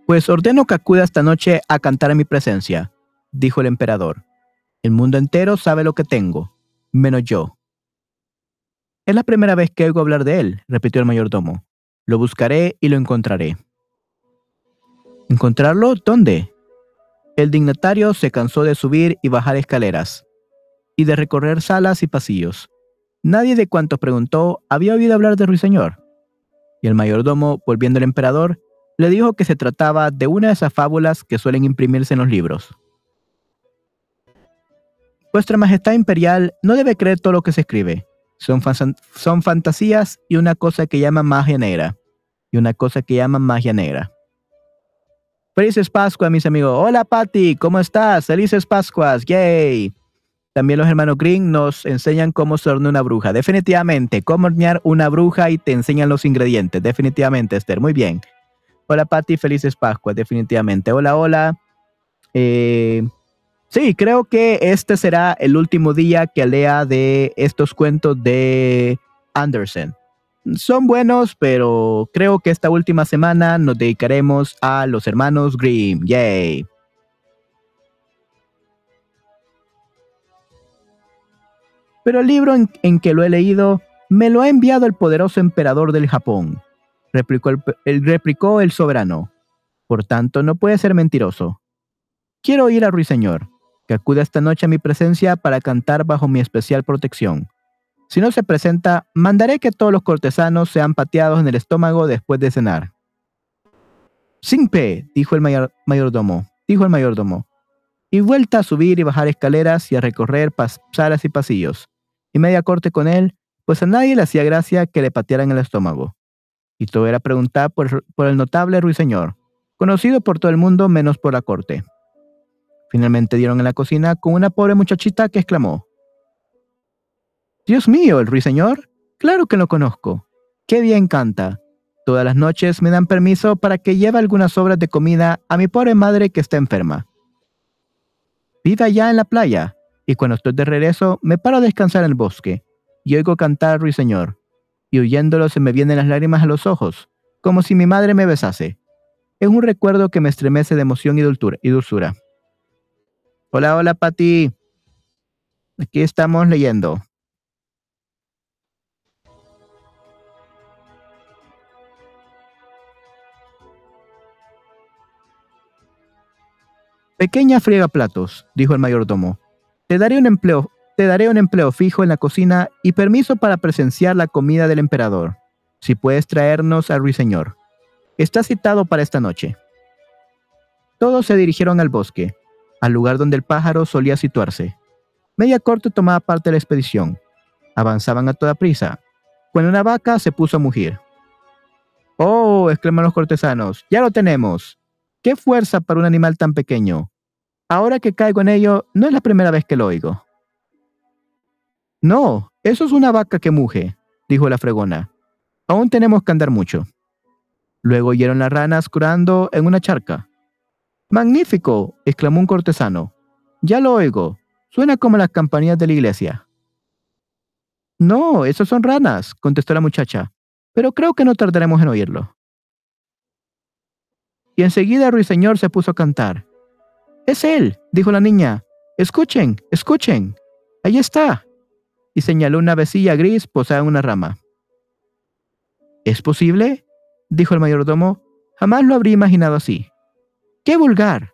Pues ordeno que acuda esta noche a cantar en mi presencia, dijo el emperador. El mundo entero sabe lo que tengo, menos yo. Es la primera vez que oigo hablar de él, repitió el mayordomo. Lo buscaré y lo encontraré. ¿Encontrarlo? ¿Dónde? El dignatario se cansó de subir y bajar escaleras, y de recorrer salas y pasillos. Nadie de cuantos preguntó había oído hablar de Ruiseñor. Y el mayordomo, volviendo al emperador, le dijo que se trataba de una de esas fábulas que suelen imprimirse en los libros. Vuestra Majestad Imperial no debe creer todo lo que se escribe. Son, son fantasías y una cosa que llaman magia negra. Y una cosa que llaman magia negra. Felices Pascuas, mis amigos. Hola, Patty, ¿cómo estás? Felices Pascuas, yay. También los hermanos Green nos enseñan cómo se una bruja. Definitivamente, cómo hornear una bruja y te enseñan los ingredientes. Definitivamente, Esther. Muy bien. Hola, Patty, felices Pascuas. Definitivamente. Hola, hola. Eh, Sí, creo que este será el último día que lea de estos cuentos de Anderson. Son buenos, pero creo que esta última semana nos dedicaremos a los hermanos Grimm. Yay. Pero el libro en, que lo he leído me lo ha enviado el poderoso emperador del Japón, replicó el, replicó el soberano. Por tanto, no puede ser mentiroso. Quiero ir a Ruiseñor que acude esta noche a mi presencia para cantar bajo mi especial protección. Si no se presenta, mandaré que todos los cortesanos sean pateados en el estómago después de cenar. Simpe, dijo el mayordomo, dijo el mayordomo, y vuelta a subir y bajar escaleras y a recorrer salas y pasillos. y media corte con él, pues a nadie le hacía gracia que le patearan el estómago. Y todo era preguntar por el notable ruiseñor, conocido por todo el mundo menos por la corte. Finalmente dieron en la cocina con una pobre muchachita que exclamó, Dios mío, el ruiseñor. Claro que lo conozco. Qué bien canta. Todas las noches me dan permiso para que lleve algunas sobras de comida a mi pobre madre que está enferma. Vive allá en la playa, y cuando estoy de regreso me paro a descansar en el bosque, y oigo cantar ruiseñor, y oyéndolo se me vienen las lágrimas a los ojos, como si mi madre me besase. Es un recuerdo que me estremece de emoción y dulzura. Hola, hola, Pati. Aquí estamos leyendo. Pequeña friega platos, dijo el mayordomo. Te daré un empleo, te daré un empleo fijo en la cocina y permiso para presenciar la comida del emperador. Si puedes traernos al ruiseñor. Está citado para esta noche. Todos se dirigieron al bosque, al lugar donde el pájaro solía situarse. Media corte tomaba parte de la expedición. Avanzaban a toda prisa, cuando una vaca se puso a mugir. ¡Oh! exclamaron los cortesanos. ¡Ya lo tenemos! ¡Qué fuerza para un animal tan pequeño! Ahora que caigo en ello, no es la primera vez que lo oigo. No, eso es una vaca que muge, dijo la fregona. Aún tenemos que andar mucho. Luego oyeron las ranas curando en una charca. Magnífico, exclamó un cortesano. Ya lo oigo. Suena como las campanillas de la iglesia. No, esos son ranas, contestó la muchacha, pero creo que no tardaremos en oírlo. Y enseguida ruiseñor se puso a cantar. Es él, dijo la niña. Escuchen, escuchen. Ahí está. Y señaló una vecilla gris posada en una rama. ¿Es posible? dijo el mayordomo. Jamás lo habría imaginado así. ¡Qué vulgar!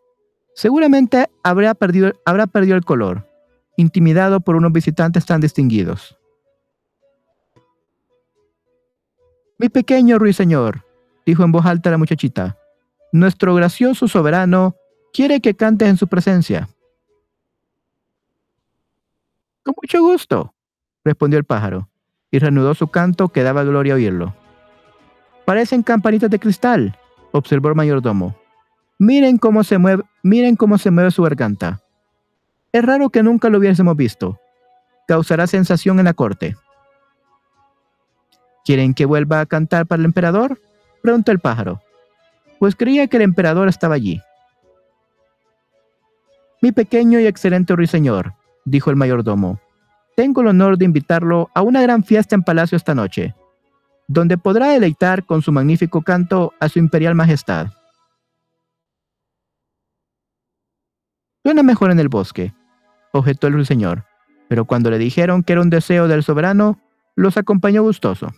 Seguramente habrá perdido, habrá perdido el color, intimidado por unos visitantes tan distinguidos. Mi pequeño ruiseñor, dijo en voz alta la muchachita, nuestro gracioso soberano quiere que cantes en su presencia. Con mucho gusto, respondió el pájaro, y reanudó su canto que daba gloria oírlo. Parecen campanitas de cristal, observó el mayordomo. Miren cómo se mueve, miren cómo se mueve su garganta. Es raro que nunca lo hubiésemos visto. Causará sensación en la corte. ¿Quieren que vuelva a cantar para el emperador? preguntó el pájaro, pues creía que el emperador estaba allí. Mi pequeño y excelente ruiseñor, dijo el mayordomo, tengo el honor de invitarlo a una gran fiesta en palacio esta noche, donde podrá deleitar con su magnífico canto a su imperial majestad. Suena mejor en el bosque, objetó el ruiseñor, pero cuando le dijeron que era un deseo del soberano, los acompañó gustoso.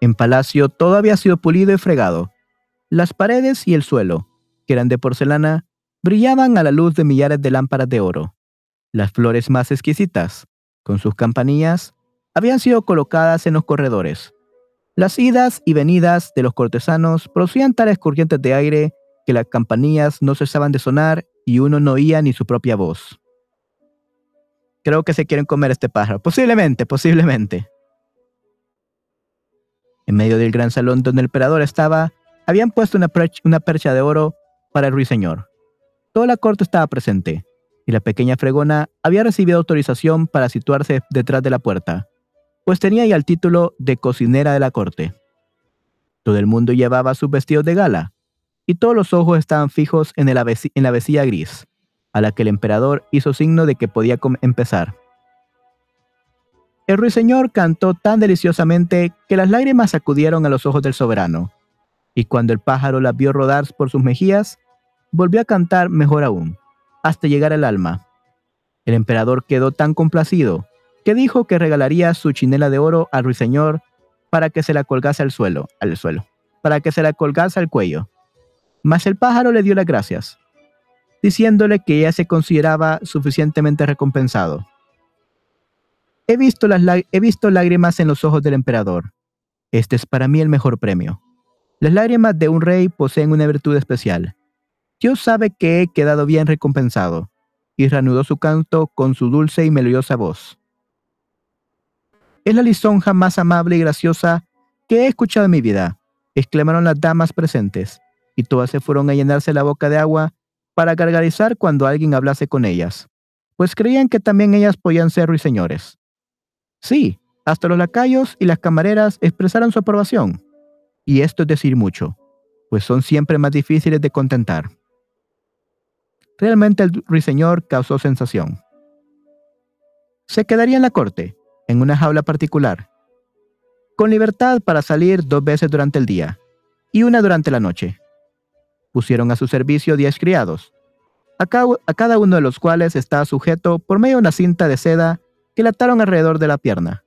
En palacio todo había sido pulido y fregado. Las paredes y el suelo, que eran de porcelana, brillaban a la luz de millares de lámparas de oro. Las flores más exquisitas, con sus campanillas, habían sido colocadas en los corredores. Las idas y venidas de los cortesanos producían tales corrientes de aire que las campanillas no cesaban de sonar y uno no oía ni su propia voz. Creo que se quieren comer este pájaro. Posiblemente, posiblemente. En medio del gran salón donde el emperador estaba, habían puesto una, percha, de oro para el ruiseñor. Toda la corte estaba presente, y la pequeña fregona había recibido autorización para situarse detrás de la puerta, pues tenía ya el título de cocinera de la corte. Todo el mundo llevaba sus vestidos de gala, y todos los ojos estaban fijos en, en la vecilla gris, a la que el emperador hizo signo de que podía empezar. El ruiseñor cantó tan deliciosamente que las lágrimas acudieron a los ojos del soberano, y cuando el pájaro las vio rodar por sus mejillas, volvió a cantar mejor aún, hasta llegar al alma. El emperador quedó tan complacido que dijo que regalaría su chinela de oro al ruiseñor para que se la colgase al suelo, al suelo, para que se la colgase al cuello. Mas el pájaro le dio las gracias, diciéndole que ya se consideraba suficientemente recompensado. He visto, las he visto lágrimas en los ojos del emperador. Este es para mí el mejor premio. Las lágrimas de un rey poseen una virtud especial. Dios sabe que he quedado bien recompensado. Y reanudó su canto con su dulce y melodiosa voz. Es la lisonja más amable y graciosa que he escuchado en mi vida, exclamaron las damas presentes, y todas se fueron a llenarse la boca de agua para gargarizar cuando alguien hablase con ellas, pues creían que también ellas podían ser ruiseñores. Sí, hasta los lacayos y las camareras expresaron su aprobación, y esto es decir mucho, pues son siempre más difíciles de contentar. Realmente el ruiseñor causó sensación. Se quedaría en la corte, en una jaula particular, con libertad para salir dos veces durante el día y una durante la noche. Pusieron a su servicio diez criados, a, cada uno de los cuales estaba sujeto por medio de una cinta de seda que le ataron alrededor de la pierna.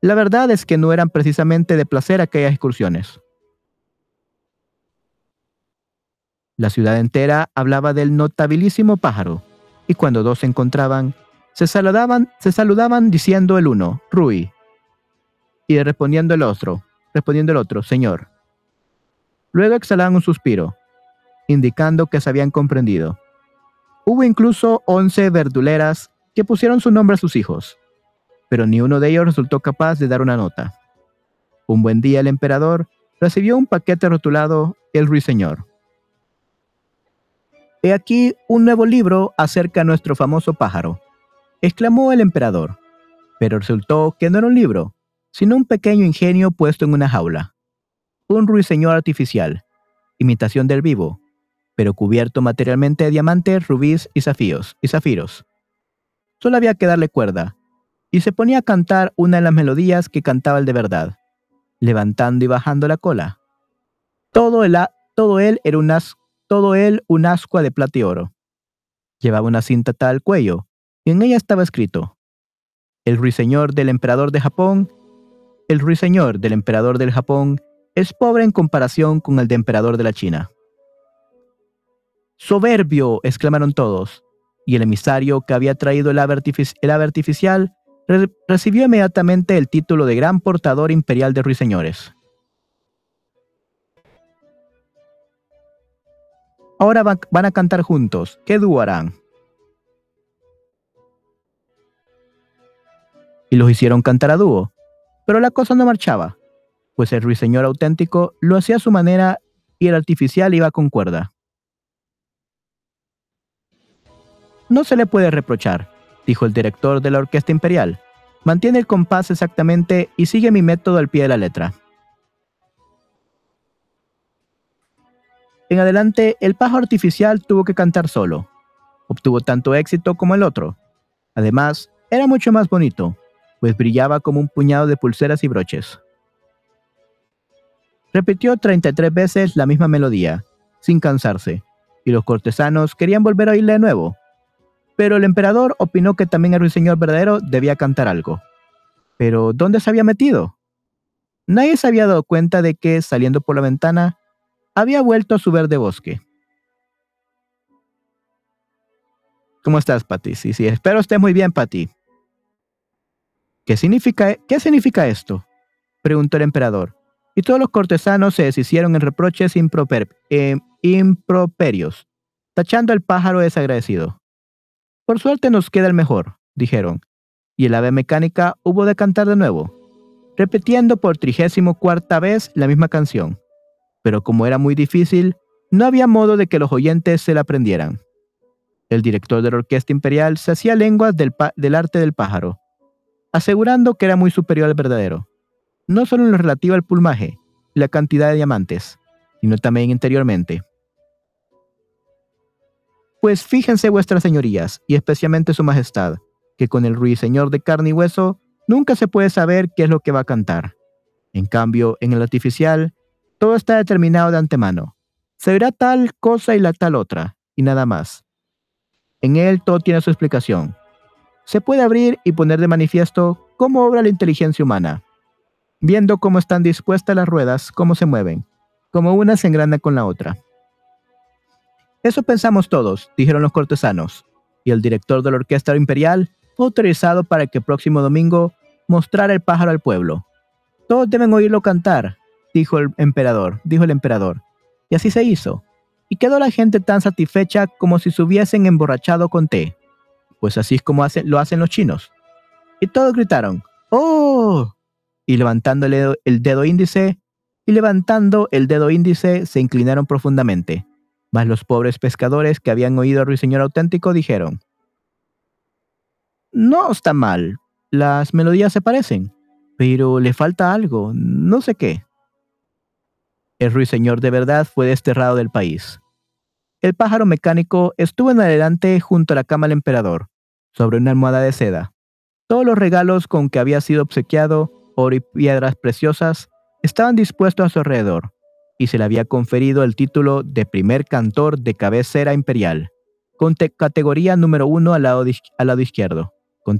La verdad es que no eran precisamente de placer aquellas excursiones. La ciudad entera hablaba del notabilísimo pájaro, y cuando dos se encontraban, se saludaban, se saludaban diciendo el uno, Rui, y respondiendo el otro, respondiendo el otro, Señor. Luego exhalaban un suspiro, indicando que se habían comprendido. Hubo incluso once verduleras que pusieron su nombre a sus hijos, pero ni uno de ellos resultó capaz de dar una nota. Un buen día el emperador recibió un paquete rotulado El Ruiseñor. He aquí un nuevo libro acerca de nuestro famoso pájaro, exclamó el emperador, pero resultó que no era un libro, sino un pequeño ingenio puesto en una jaula. Un ruiseñor artificial, imitación del vivo, pero cubierto materialmente de diamantes, rubíes y zafíos y zafiros. Solo había que darle cuerda, y se ponía a cantar una de las melodías que cantaba el de verdad, levantando y bajando la cola. Todo, todo él era un todo él un ascua de plata y oro. Llevaba una cinta al cuello, y en ella estaba escrito: El ruiseñor del emperador de Japón el ruiseñor del emperador del Japón es pobre en comparación con el de emperador de la China. Soberbio, exclamaron todos, y el emisario que había traído el ave, artificial recibió inmediatamente el título de Gran Portador Imperial de Ruiseñores. Ahora van a cantar juntos. ¿Qué dúo harán? Y los hicieron cantar a dúo. Pero la cosa no marchaba, pues el ruiseñor auténtico lo hacía a su manera y el artificial iba con cuerda. No se le puede reprochar, dijo el director de la Orquesta Imperial. Mantiene el compás exactamente y sigue mi método al pie de la letra. En adelante, el pájaro artificial tuvo que cantar solo. Obtuvo tanto éxito como el otro. Además, era mucho más bonito, pues brillaba como un puñado de pulseras y broches. Repitió 33 veces la misma melodía, sin cansarse, y los cortesanos querían volver a oírle de nuevo. Pero el emperador opinó que también el ruiseñor verdadero debía cantar algo. Pero, ¿dónde se había metido? Nadie se había dado cuenta de que, saliendo por la ventana, había vuelto a su verde bosque. ¿Cómo estás, Patty? Sí, sí, espero estés muy bien, Patty. ¿Qué significa, ¿Qué significa esto? preguntó el emperador, y todos los cortesanos se deshicieron en reproches eh, improperios, tachando al pájaro desagradecido. Por suerte nos queda el mejor, dijeron, y el ave mecánica hubo de cantar de nuevo, repitiendo por trigésimo cuarta vez la misma canción. Pero como era muy difícil, no había modo de que los oyentes se la aprendieran. El director de la orquesta imperial se hacía lenguas del arte del pájaro, asegurando que era muy superior al verdadero, no solo en lo relativo al plumaje y la cantidad de diamantes, sino también interiormente. Pues fíjense vuestras señorías, y especialmente su majestad, que con el ruiseñor de carne y hueso nunca se puede saber qué es lo que va a cantar. En cambio, en el artificial, todo está determinado de antemano. Se verá tal cosa y la tal otra, y nada más. En él todo tiene su explicación, se puede abrir y poner de manifiesto cómo obra la inteligencia humana, viendo cómo están dispuestas las ruedas, cómo se mueven, cómo una se engrana con la otra. Eso pensamos todos, dijeron los cortesanos, y el director de la Orquesta Imperial fue autorizado para que el próximo domingo mostrara el pájaro al pueblo. Todos deben oírlo cantar, dijo el emperador, dijo el emperador. Y así se hizo. y quedó la gente tan satisfecha como si se hubiesen emborrachado con té, pues así es como lo hacen los chinos. Y todos gritaron, ¡Oh! Y levantando el dedo, índice, y levantando el dedo índice, se inclinaron profundamente. Mas los pobres pescadores que habían oído al ruiseñor auténtico dijeron, No está mal, las melodías se parecen, pero le falta algo, no sé qué. El ruiseñor de verdad fue desterrado del país. El pájaro mecánico estuvo en adelante junto a la cama del emperador, sobre una almohada de seda. Todos los regalos con que había sido obsequiado, oro y piedras preciosas, estaban dispuestos a su alrededor, y se le había conferido el título de primer cantor de cabecera imperial, con categoría número uno al lado, izquierdo, con,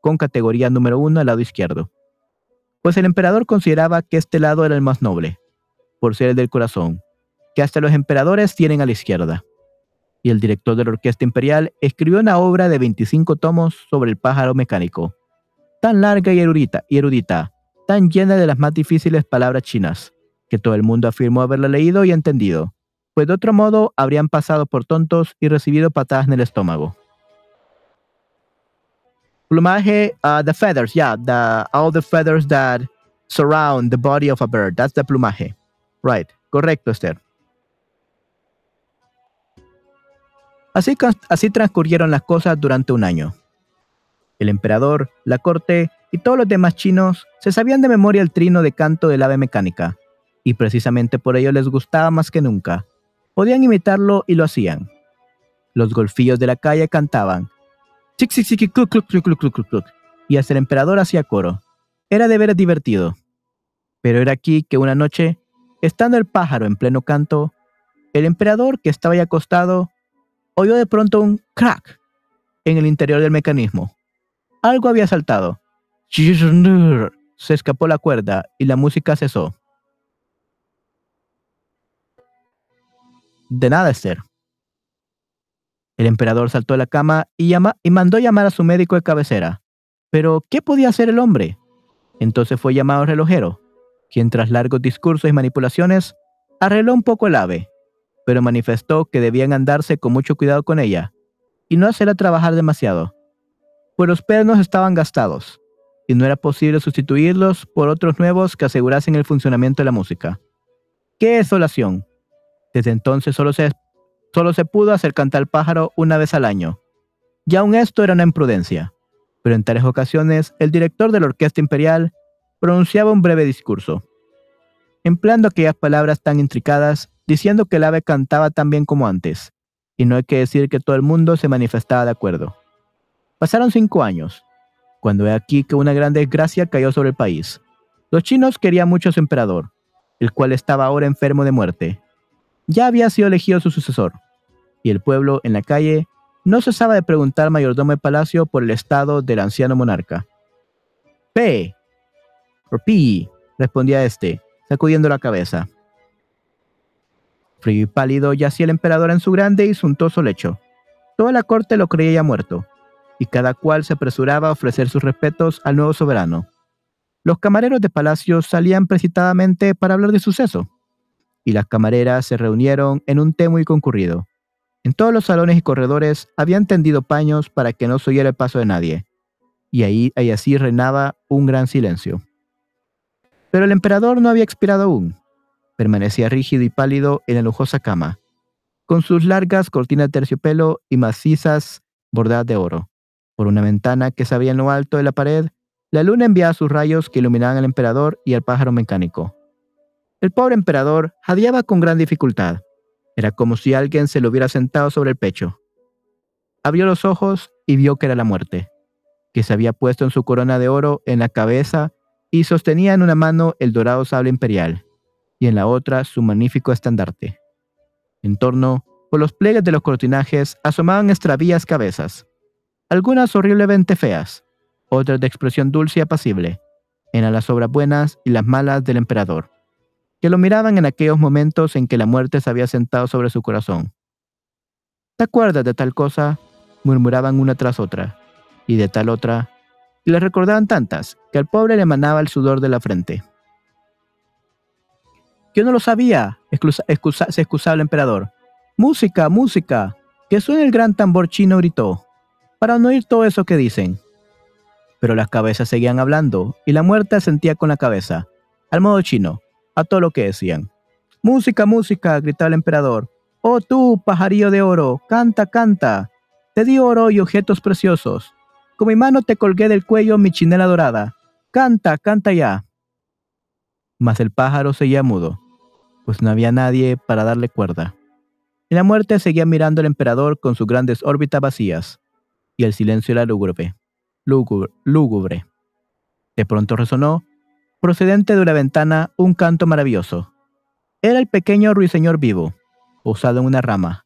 con categoría número uno al lado izquierdo. Pues el emperador consideraba que este lado era el más noble, por ser el del corazón, que hasta los emperadores tienen a la izquierda. Y el director de la Orquesta Imperial escribió una obra de 25 tomos sobre el pájaro mecánico, tan larga y erudita, y erudita, tan llena de las más difíciles palabras chinas, que todo el mundo afirmó haberla leído y entendido, pues de otro modo habrían pasado por tontos y recibido patadas en el estómago. Plumaje, the feathers, yeah, the, all the feathers that surround the body of a bird, that's the plumaje. Right, correcto, Esther. Así, así transcurrieron las cosas durante un año. El emperador, la corte y todos los demás chinos se sabían de memoria el trino de canto del ave mecánica, y precisamente por ello les gustaba más que nunca. Podían imitarlo y lo hacían. Los golfillos de la calle cantaban, y hasta el emperador hacía coro. Era de veras divertido. Pero era aquí que una noche Estando el pájaro en pleno canto, el emperador, que estaba ahí acostado, oyó de pronto un crack en el interior del mecanismo. Algo había saltado. Se escapó la cuerda y la música cesó. De nada, Esther. El emperador saltó de la cama y, y mandó llamar a su médico de cabecera. Pero, ¿qué podía hacer el hombre? Entonces fue llamado el relojero quien tras largos discursos y manipulaciones arregló un poco el ave, pero manifestó que debían andarse con mucho cuidado con ella y no hacerla trabajar demasiado, pues los pernos estaban gastados y no era posible sustituirlos por otros nuevos que asegurasen el funcionamiento de la música. ¡Qué desolación! Desde entonces solo se, solo se pudo hacer cantar al pájaro una vez al año. Y aún esto era una imprudencia, pero en tales ocasiones el director de la Orquesta Imperial pronunciaba un breve discurso, empleando aquellas palabras tan intricadas, diciendo que el ave cantaba tan bien como antes, y no hay que decir que todo el mundo se manifestaba de acuerdo. Pasaron cinco años, cuando he aquí que una gran desgracia cayó sobre el país. Los chinos querían mucho a su emperador, el cual estaba ahora enfermo de muerte. Ya había sido elegido su sucesor, y el pueblo en la calle no cesaba de preguntar al mayordomo de palacio por el estado del anciano monarca. P. Pi, respondía este, sacudiendo la cabeza. Frío y pálido yacía el emperador en su grande y suntuoso lecho. Toda la corte lo creía ya muerto, y cada cual se apresuraba a ofrecer sus respetos al nuevo soberano. Los camareros de palacio salían precipitadamente para hablar de suceso, y las camareras se reunieron en un té muy concurrido. En todos los salones y corredores habían tendido paños para que no se oyera el paso de nadie, y ahí y así reinaba un gran silencio. Pero el emperador no había expirado aún. Permanecía rígido y pálido en la lujosa cama, con sus largas cortinas de terciopelo y macizas bordadas de oro. Por una ventana que se abría en lo alto de la pared, la luna enviaba sus rayos que iluminaban al emperador y al pájaro mecánico. El pobre emperador jadeaba con gran dificultad. Era como si alguien se lo hubiera sentado sobre el pecho. Abrió los ojos y vio que era la muerte, que se había puesto en su corona de oro en la cabeza y sostenía en una mano el dorado sable imperial y en la otra su magnífico estandarte. En torno, por los pliegues de los cortinajes, asomaban extravías cabezas, algunas horriblemente feas, otras de expresión dulce y apacible. Eran las obras buenas y las malas del emperador, que lo miraban en aquellos momentos en que la muerte se había sentado sobre su corazón. ¿Te acuerdas de tal cosa? murmuraban una tras otra, y de tal otra, y le recordaban tantas que al pobre le emanaba el sudor de la frente. Yo no lo sabía, se excusaba el emperador. Música, música, que suene el gran tambor chino gritó, para no oír todo eso que dicen. Pero las cabezas seguían hablando y la muerte asentía con la cabeza, al modo chino, a todo lo que decían. Música, música, gritaba el emperador. Oh tú, pajarillo de oro, canta, canta. Te di oro y objetos preciosos. Con mi mano te colgué del cuello mi chinela dorada. Canta, canta ya. Mas el pájaro seguía mudo, pues no había nadie para darle cuerda. Y la muerte seguía mirando al emperador con sus grandes órbitas vacías, y el silencio era lúgubre, lúgubre, lúgubre. De pronto resonó, procedente de una ventana, un canto maravilloso. Era el pequeño ruiseñor vivo, posado en una rama,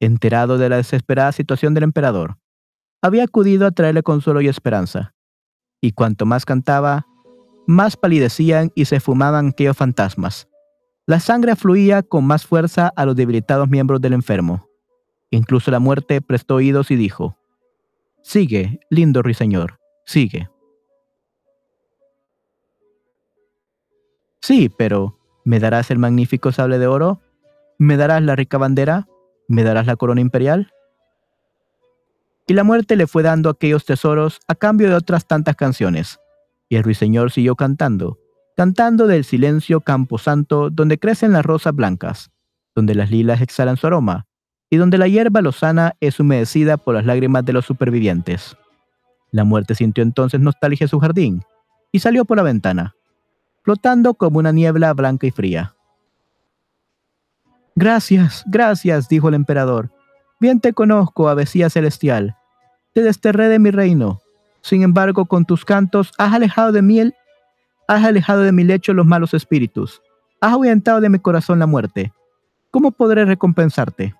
enterado de la desesperada situación del emperador. Había acudido a traerle consuelo y esperanza, y cuanto más cantaba, más palidecían y se fumaban aquellos fantasmas. La sangre fluía con más fuerza a los debilitados miembros del enfermo. Incluso la muerte prestó oídos y dijo, Sigue, lindo ruiseñor, sigue. Sí, pero ¿me darás el magnífico sable de oro? ¿Me darás la rica bandera? ¿Me darás la corona imperial? Y la muerte le fue dando aquellos tesoros a cambio de otras tantas canciones. Y el ruiseñor siguió cantando, cantando del silencio camposanto donde crecen las rosas blancas, donde las lilas exhalan su aroma, y donde la hierba lozana es humedecida por las lágrimas de los supervivientes. La muerte sintió entonces nostalgia en su jardín, y salió por la ventana, flotando como una niebla blanca y fría. Gracias, gracias, dijo el emperador. Bien te conozco, avecía celestial. Te desterré de mi reino. Sin embargo, con tus cantos has alejado de mí has alejado de mi lecho los malos espíritus. Has ahuyentado de mi corazón la muerte. ¿Cómo podré recompensarte?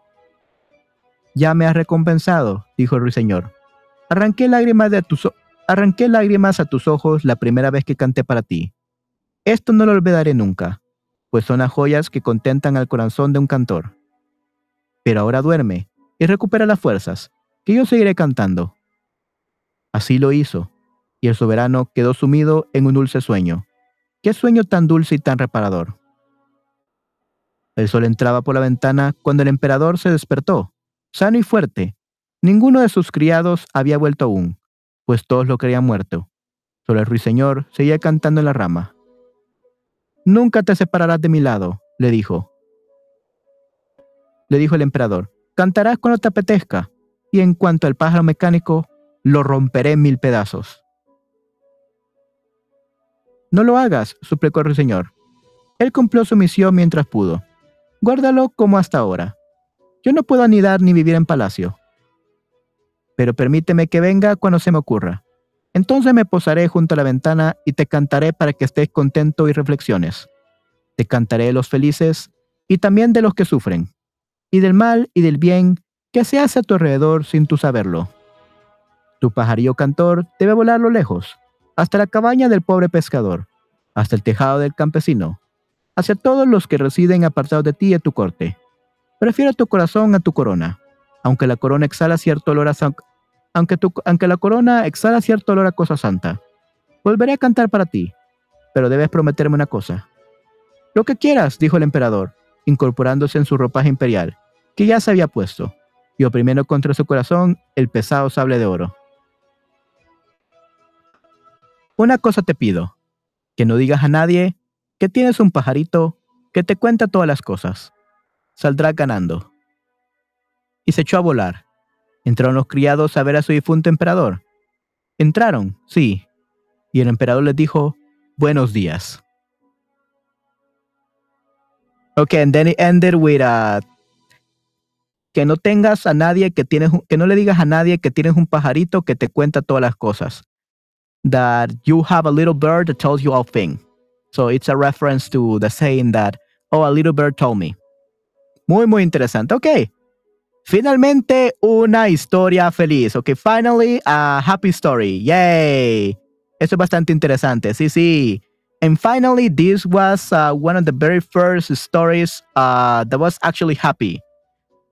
Ya me has recompensado, dijo el ruiseñor. Arranqué lágrimas, arranqué lágrimas a tus ojos la primera vez que canté para ti. Esto no lo olvidaré nunca, pues son las joyas que contentan al corazón de un cantor. Pero ahora duerme y recupera las fuerzas, que yo seguiré cantando. Así lo hizo, y el soberano quedó sumido en un dulce sueño. Qué sueño tan dulce y tan reparador. El sol entraba por la ventana cuando el emperador se despertó, sano y fuerte. Ninguno de sus criados había vuelto aún, pues todos lo creían muerto. Solo el ruiseñor seguía cantando en la rama. Nunca te separarás de mi lado, le dijo. Le dijo el emperador, cantarás cuando te apetezca, y en cuanto al pájaro mecánico, lo romperé en mil pedazos. No lo hagas, suplicó el ruiseñor. Él cumplió su misión mientras pudo. Guárdalo como hasta ahora. Yo no puedo anidar ni vivir en palacio. Pero permíteme que venga cuando se me ocurra. Entonces me posaré junto a la ventana y te cantaré para que estés contento y reflexiones. Te cantaré de los felices y también de los que sufren, y del mal y del bien que se hace a tu alrededor sin tu saberlo. Tu pajarillo cantor debe volarlo lejos, hasta la cabaña del pobre pescador, hasta el tejado del campesino, hacia todos los que residen apartados de ti y de tu corte. Prefiero tu corazón a tu corona, aunque la corona exhala cierto olor a aunque, aunque la corona exhala cierto olor a cosa santa. Volveré a cantar para ti, pero debes prometerme una cosa. Lo que quieras, dijo el emperador, incorporándose en su ropaje imperial, que ya se había puesto, y oprimiendo contra su corazón el pesado sable de oro. Una cosa te pido, que no digas a nadie que tienes un pajarito que te cuenta todas las cosas. Saldrá ganando. Y se echó a volar. Entraron los criados a ver a su difunto emperador. Entraron, sí. Y el emperador les dijo, buenos días. Okay, and then it ended with uh, que no tengas a nadie que tienes, que no le digas a nadie que tienes un pajarito que te cuenta todas las cosas that you have a little bird that tells you all things. So it's a reference to the saying that, oh, a little bird told me. Muy, muy interesante. Ok. Finalmente una historia feliz. Ok, finally a happy story. Yay. Eso es bastante interesante. Sí, sí. And finally, this was uh, one of the very first stories uh, that was actually happy.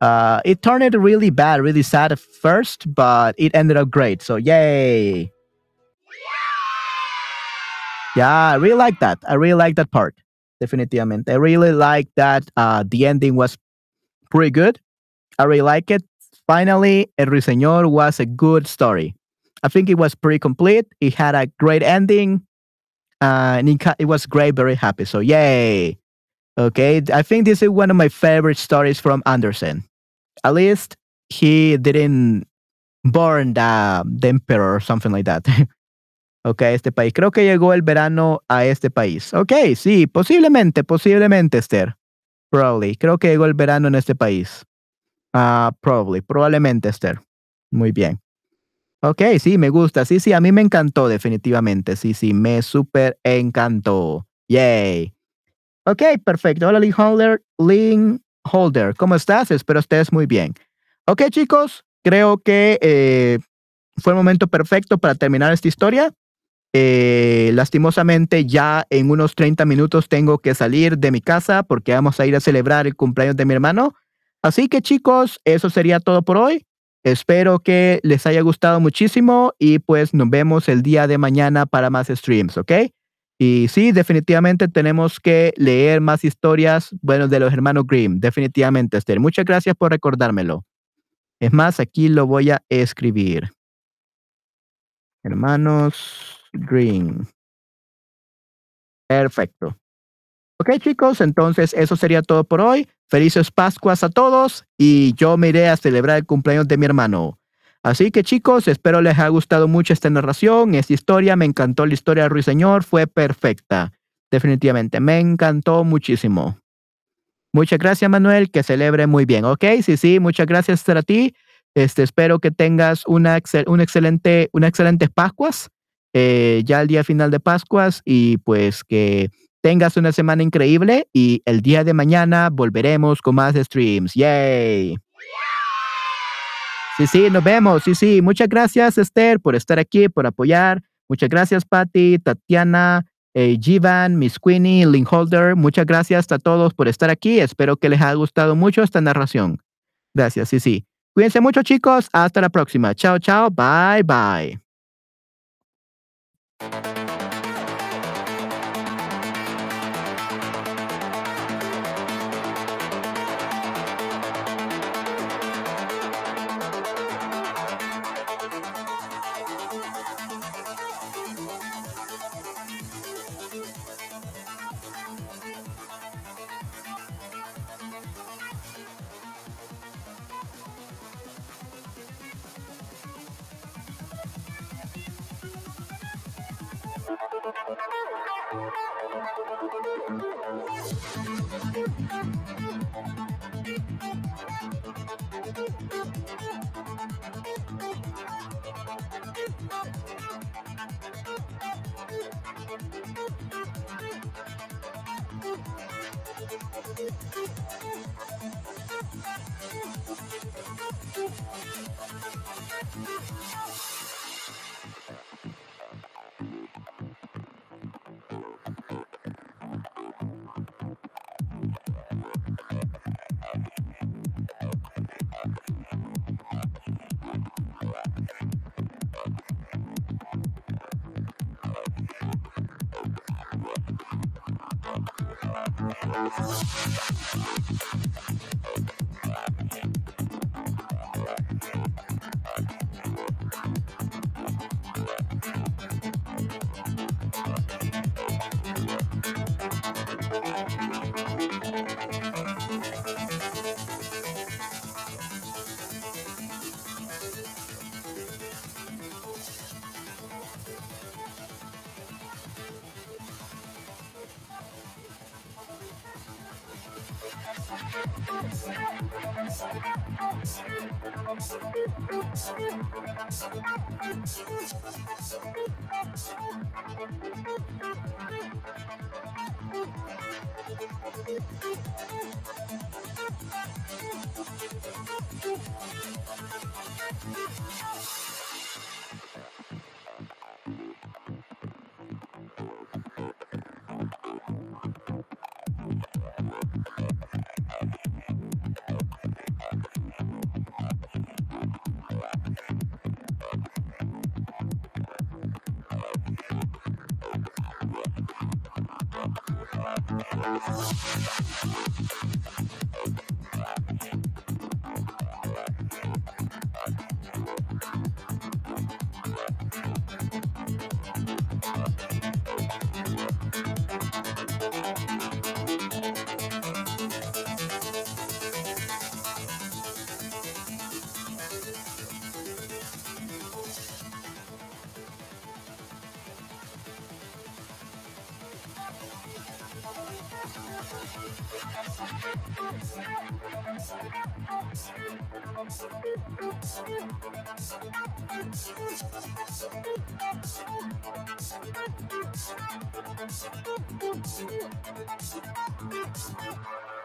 Uh, it turned really bad, really sad at first, but it ended up great. So, yay. Yeah, I really like that. I really like that part. Definitivamente. I really like that uh, the ending was pretty good. I really like it. Finally, El Ruiseñor was a good story. I think it was pretty complete. It had a great ending. Uh, and it, it was great, very happy. So, yay. Okay, I think this is one of my favorite stories from Andersen. At least he didn't burn the, the emperor or something like that. *laughs* ok, este país. Creo que llegó el verano a este país. Ok, sí, posiblemente, posiblemente, Esther. Probably. Creo que llegó el verano en este país. Ah, probably, probablemente, Esther. Muy bien. Ok, sí, me gusta. Sí, sí, a mí me encantó definitivamente. Sí, sí, me súper encantó. Yay. Ok, perfecto. Hola, Link Holder. Link Holder, ¿cómo estás? Espero estés muy bien. Ok, chicos, creo que eh, fue el momento perfecto para terminar esta historia. Eh, lastimosamente, ya en unos 30 minutos tengo que salir de mi casa porque vamos a ir a celebrar el cumpleaños de mi hermano. Así que, chicos, eso sería todo por hoy. Espero que les haya gustado muchísimo y pues nos vemos el día de mañana para más streams, ¿ok? Y sí, definitivamente tenemos que leer más historias, bueno, de los hermanos Grimm, definitivamente, Esther. Muchas gracias por recordármelo. Es más, aquí lo voy a escribir. Hermanos Grimm. Perfecto. Ok, chicos, entonces eso sería todo por hoy. Felices Pascuas a todos y yo me iré a celebrar el cumpleaños de mi hermano. Así que chicos, espero les haya gustado mucho esta narración, esta historia. Me encantó la historia de Ruiseñor, fue perfecta. Definitivamente, me encantó muchísimo. Muchas gracias, Manuel, que celebre muy bien. Ok, sí, sí, muchas gracias a ti. Este, espero que tengas una excelente, una excelente Pascuas, eh, ya el día final de Pascuas, y pues que tengas una semana increíble. Y el día de mañana volveremos con más streams. ¡Yay! Sí, sí, nos vemos. Sí, sí. Muchas gracias, Esther, por estar aquí, por apoyar. Muchas gracias, Patty, Tatiana, eh, Jivan, Miss Queenie, Link Holder. Muchas gracias a todos por estar aquí. Espero que les haya gustado mucho esta narración. Gracias, sí, sí. Cuídense mucho, chicos. Hasta la próxima. Chao, chao. Bye, bye. Thank you. Thank you. Oh, oh, Música Thank you.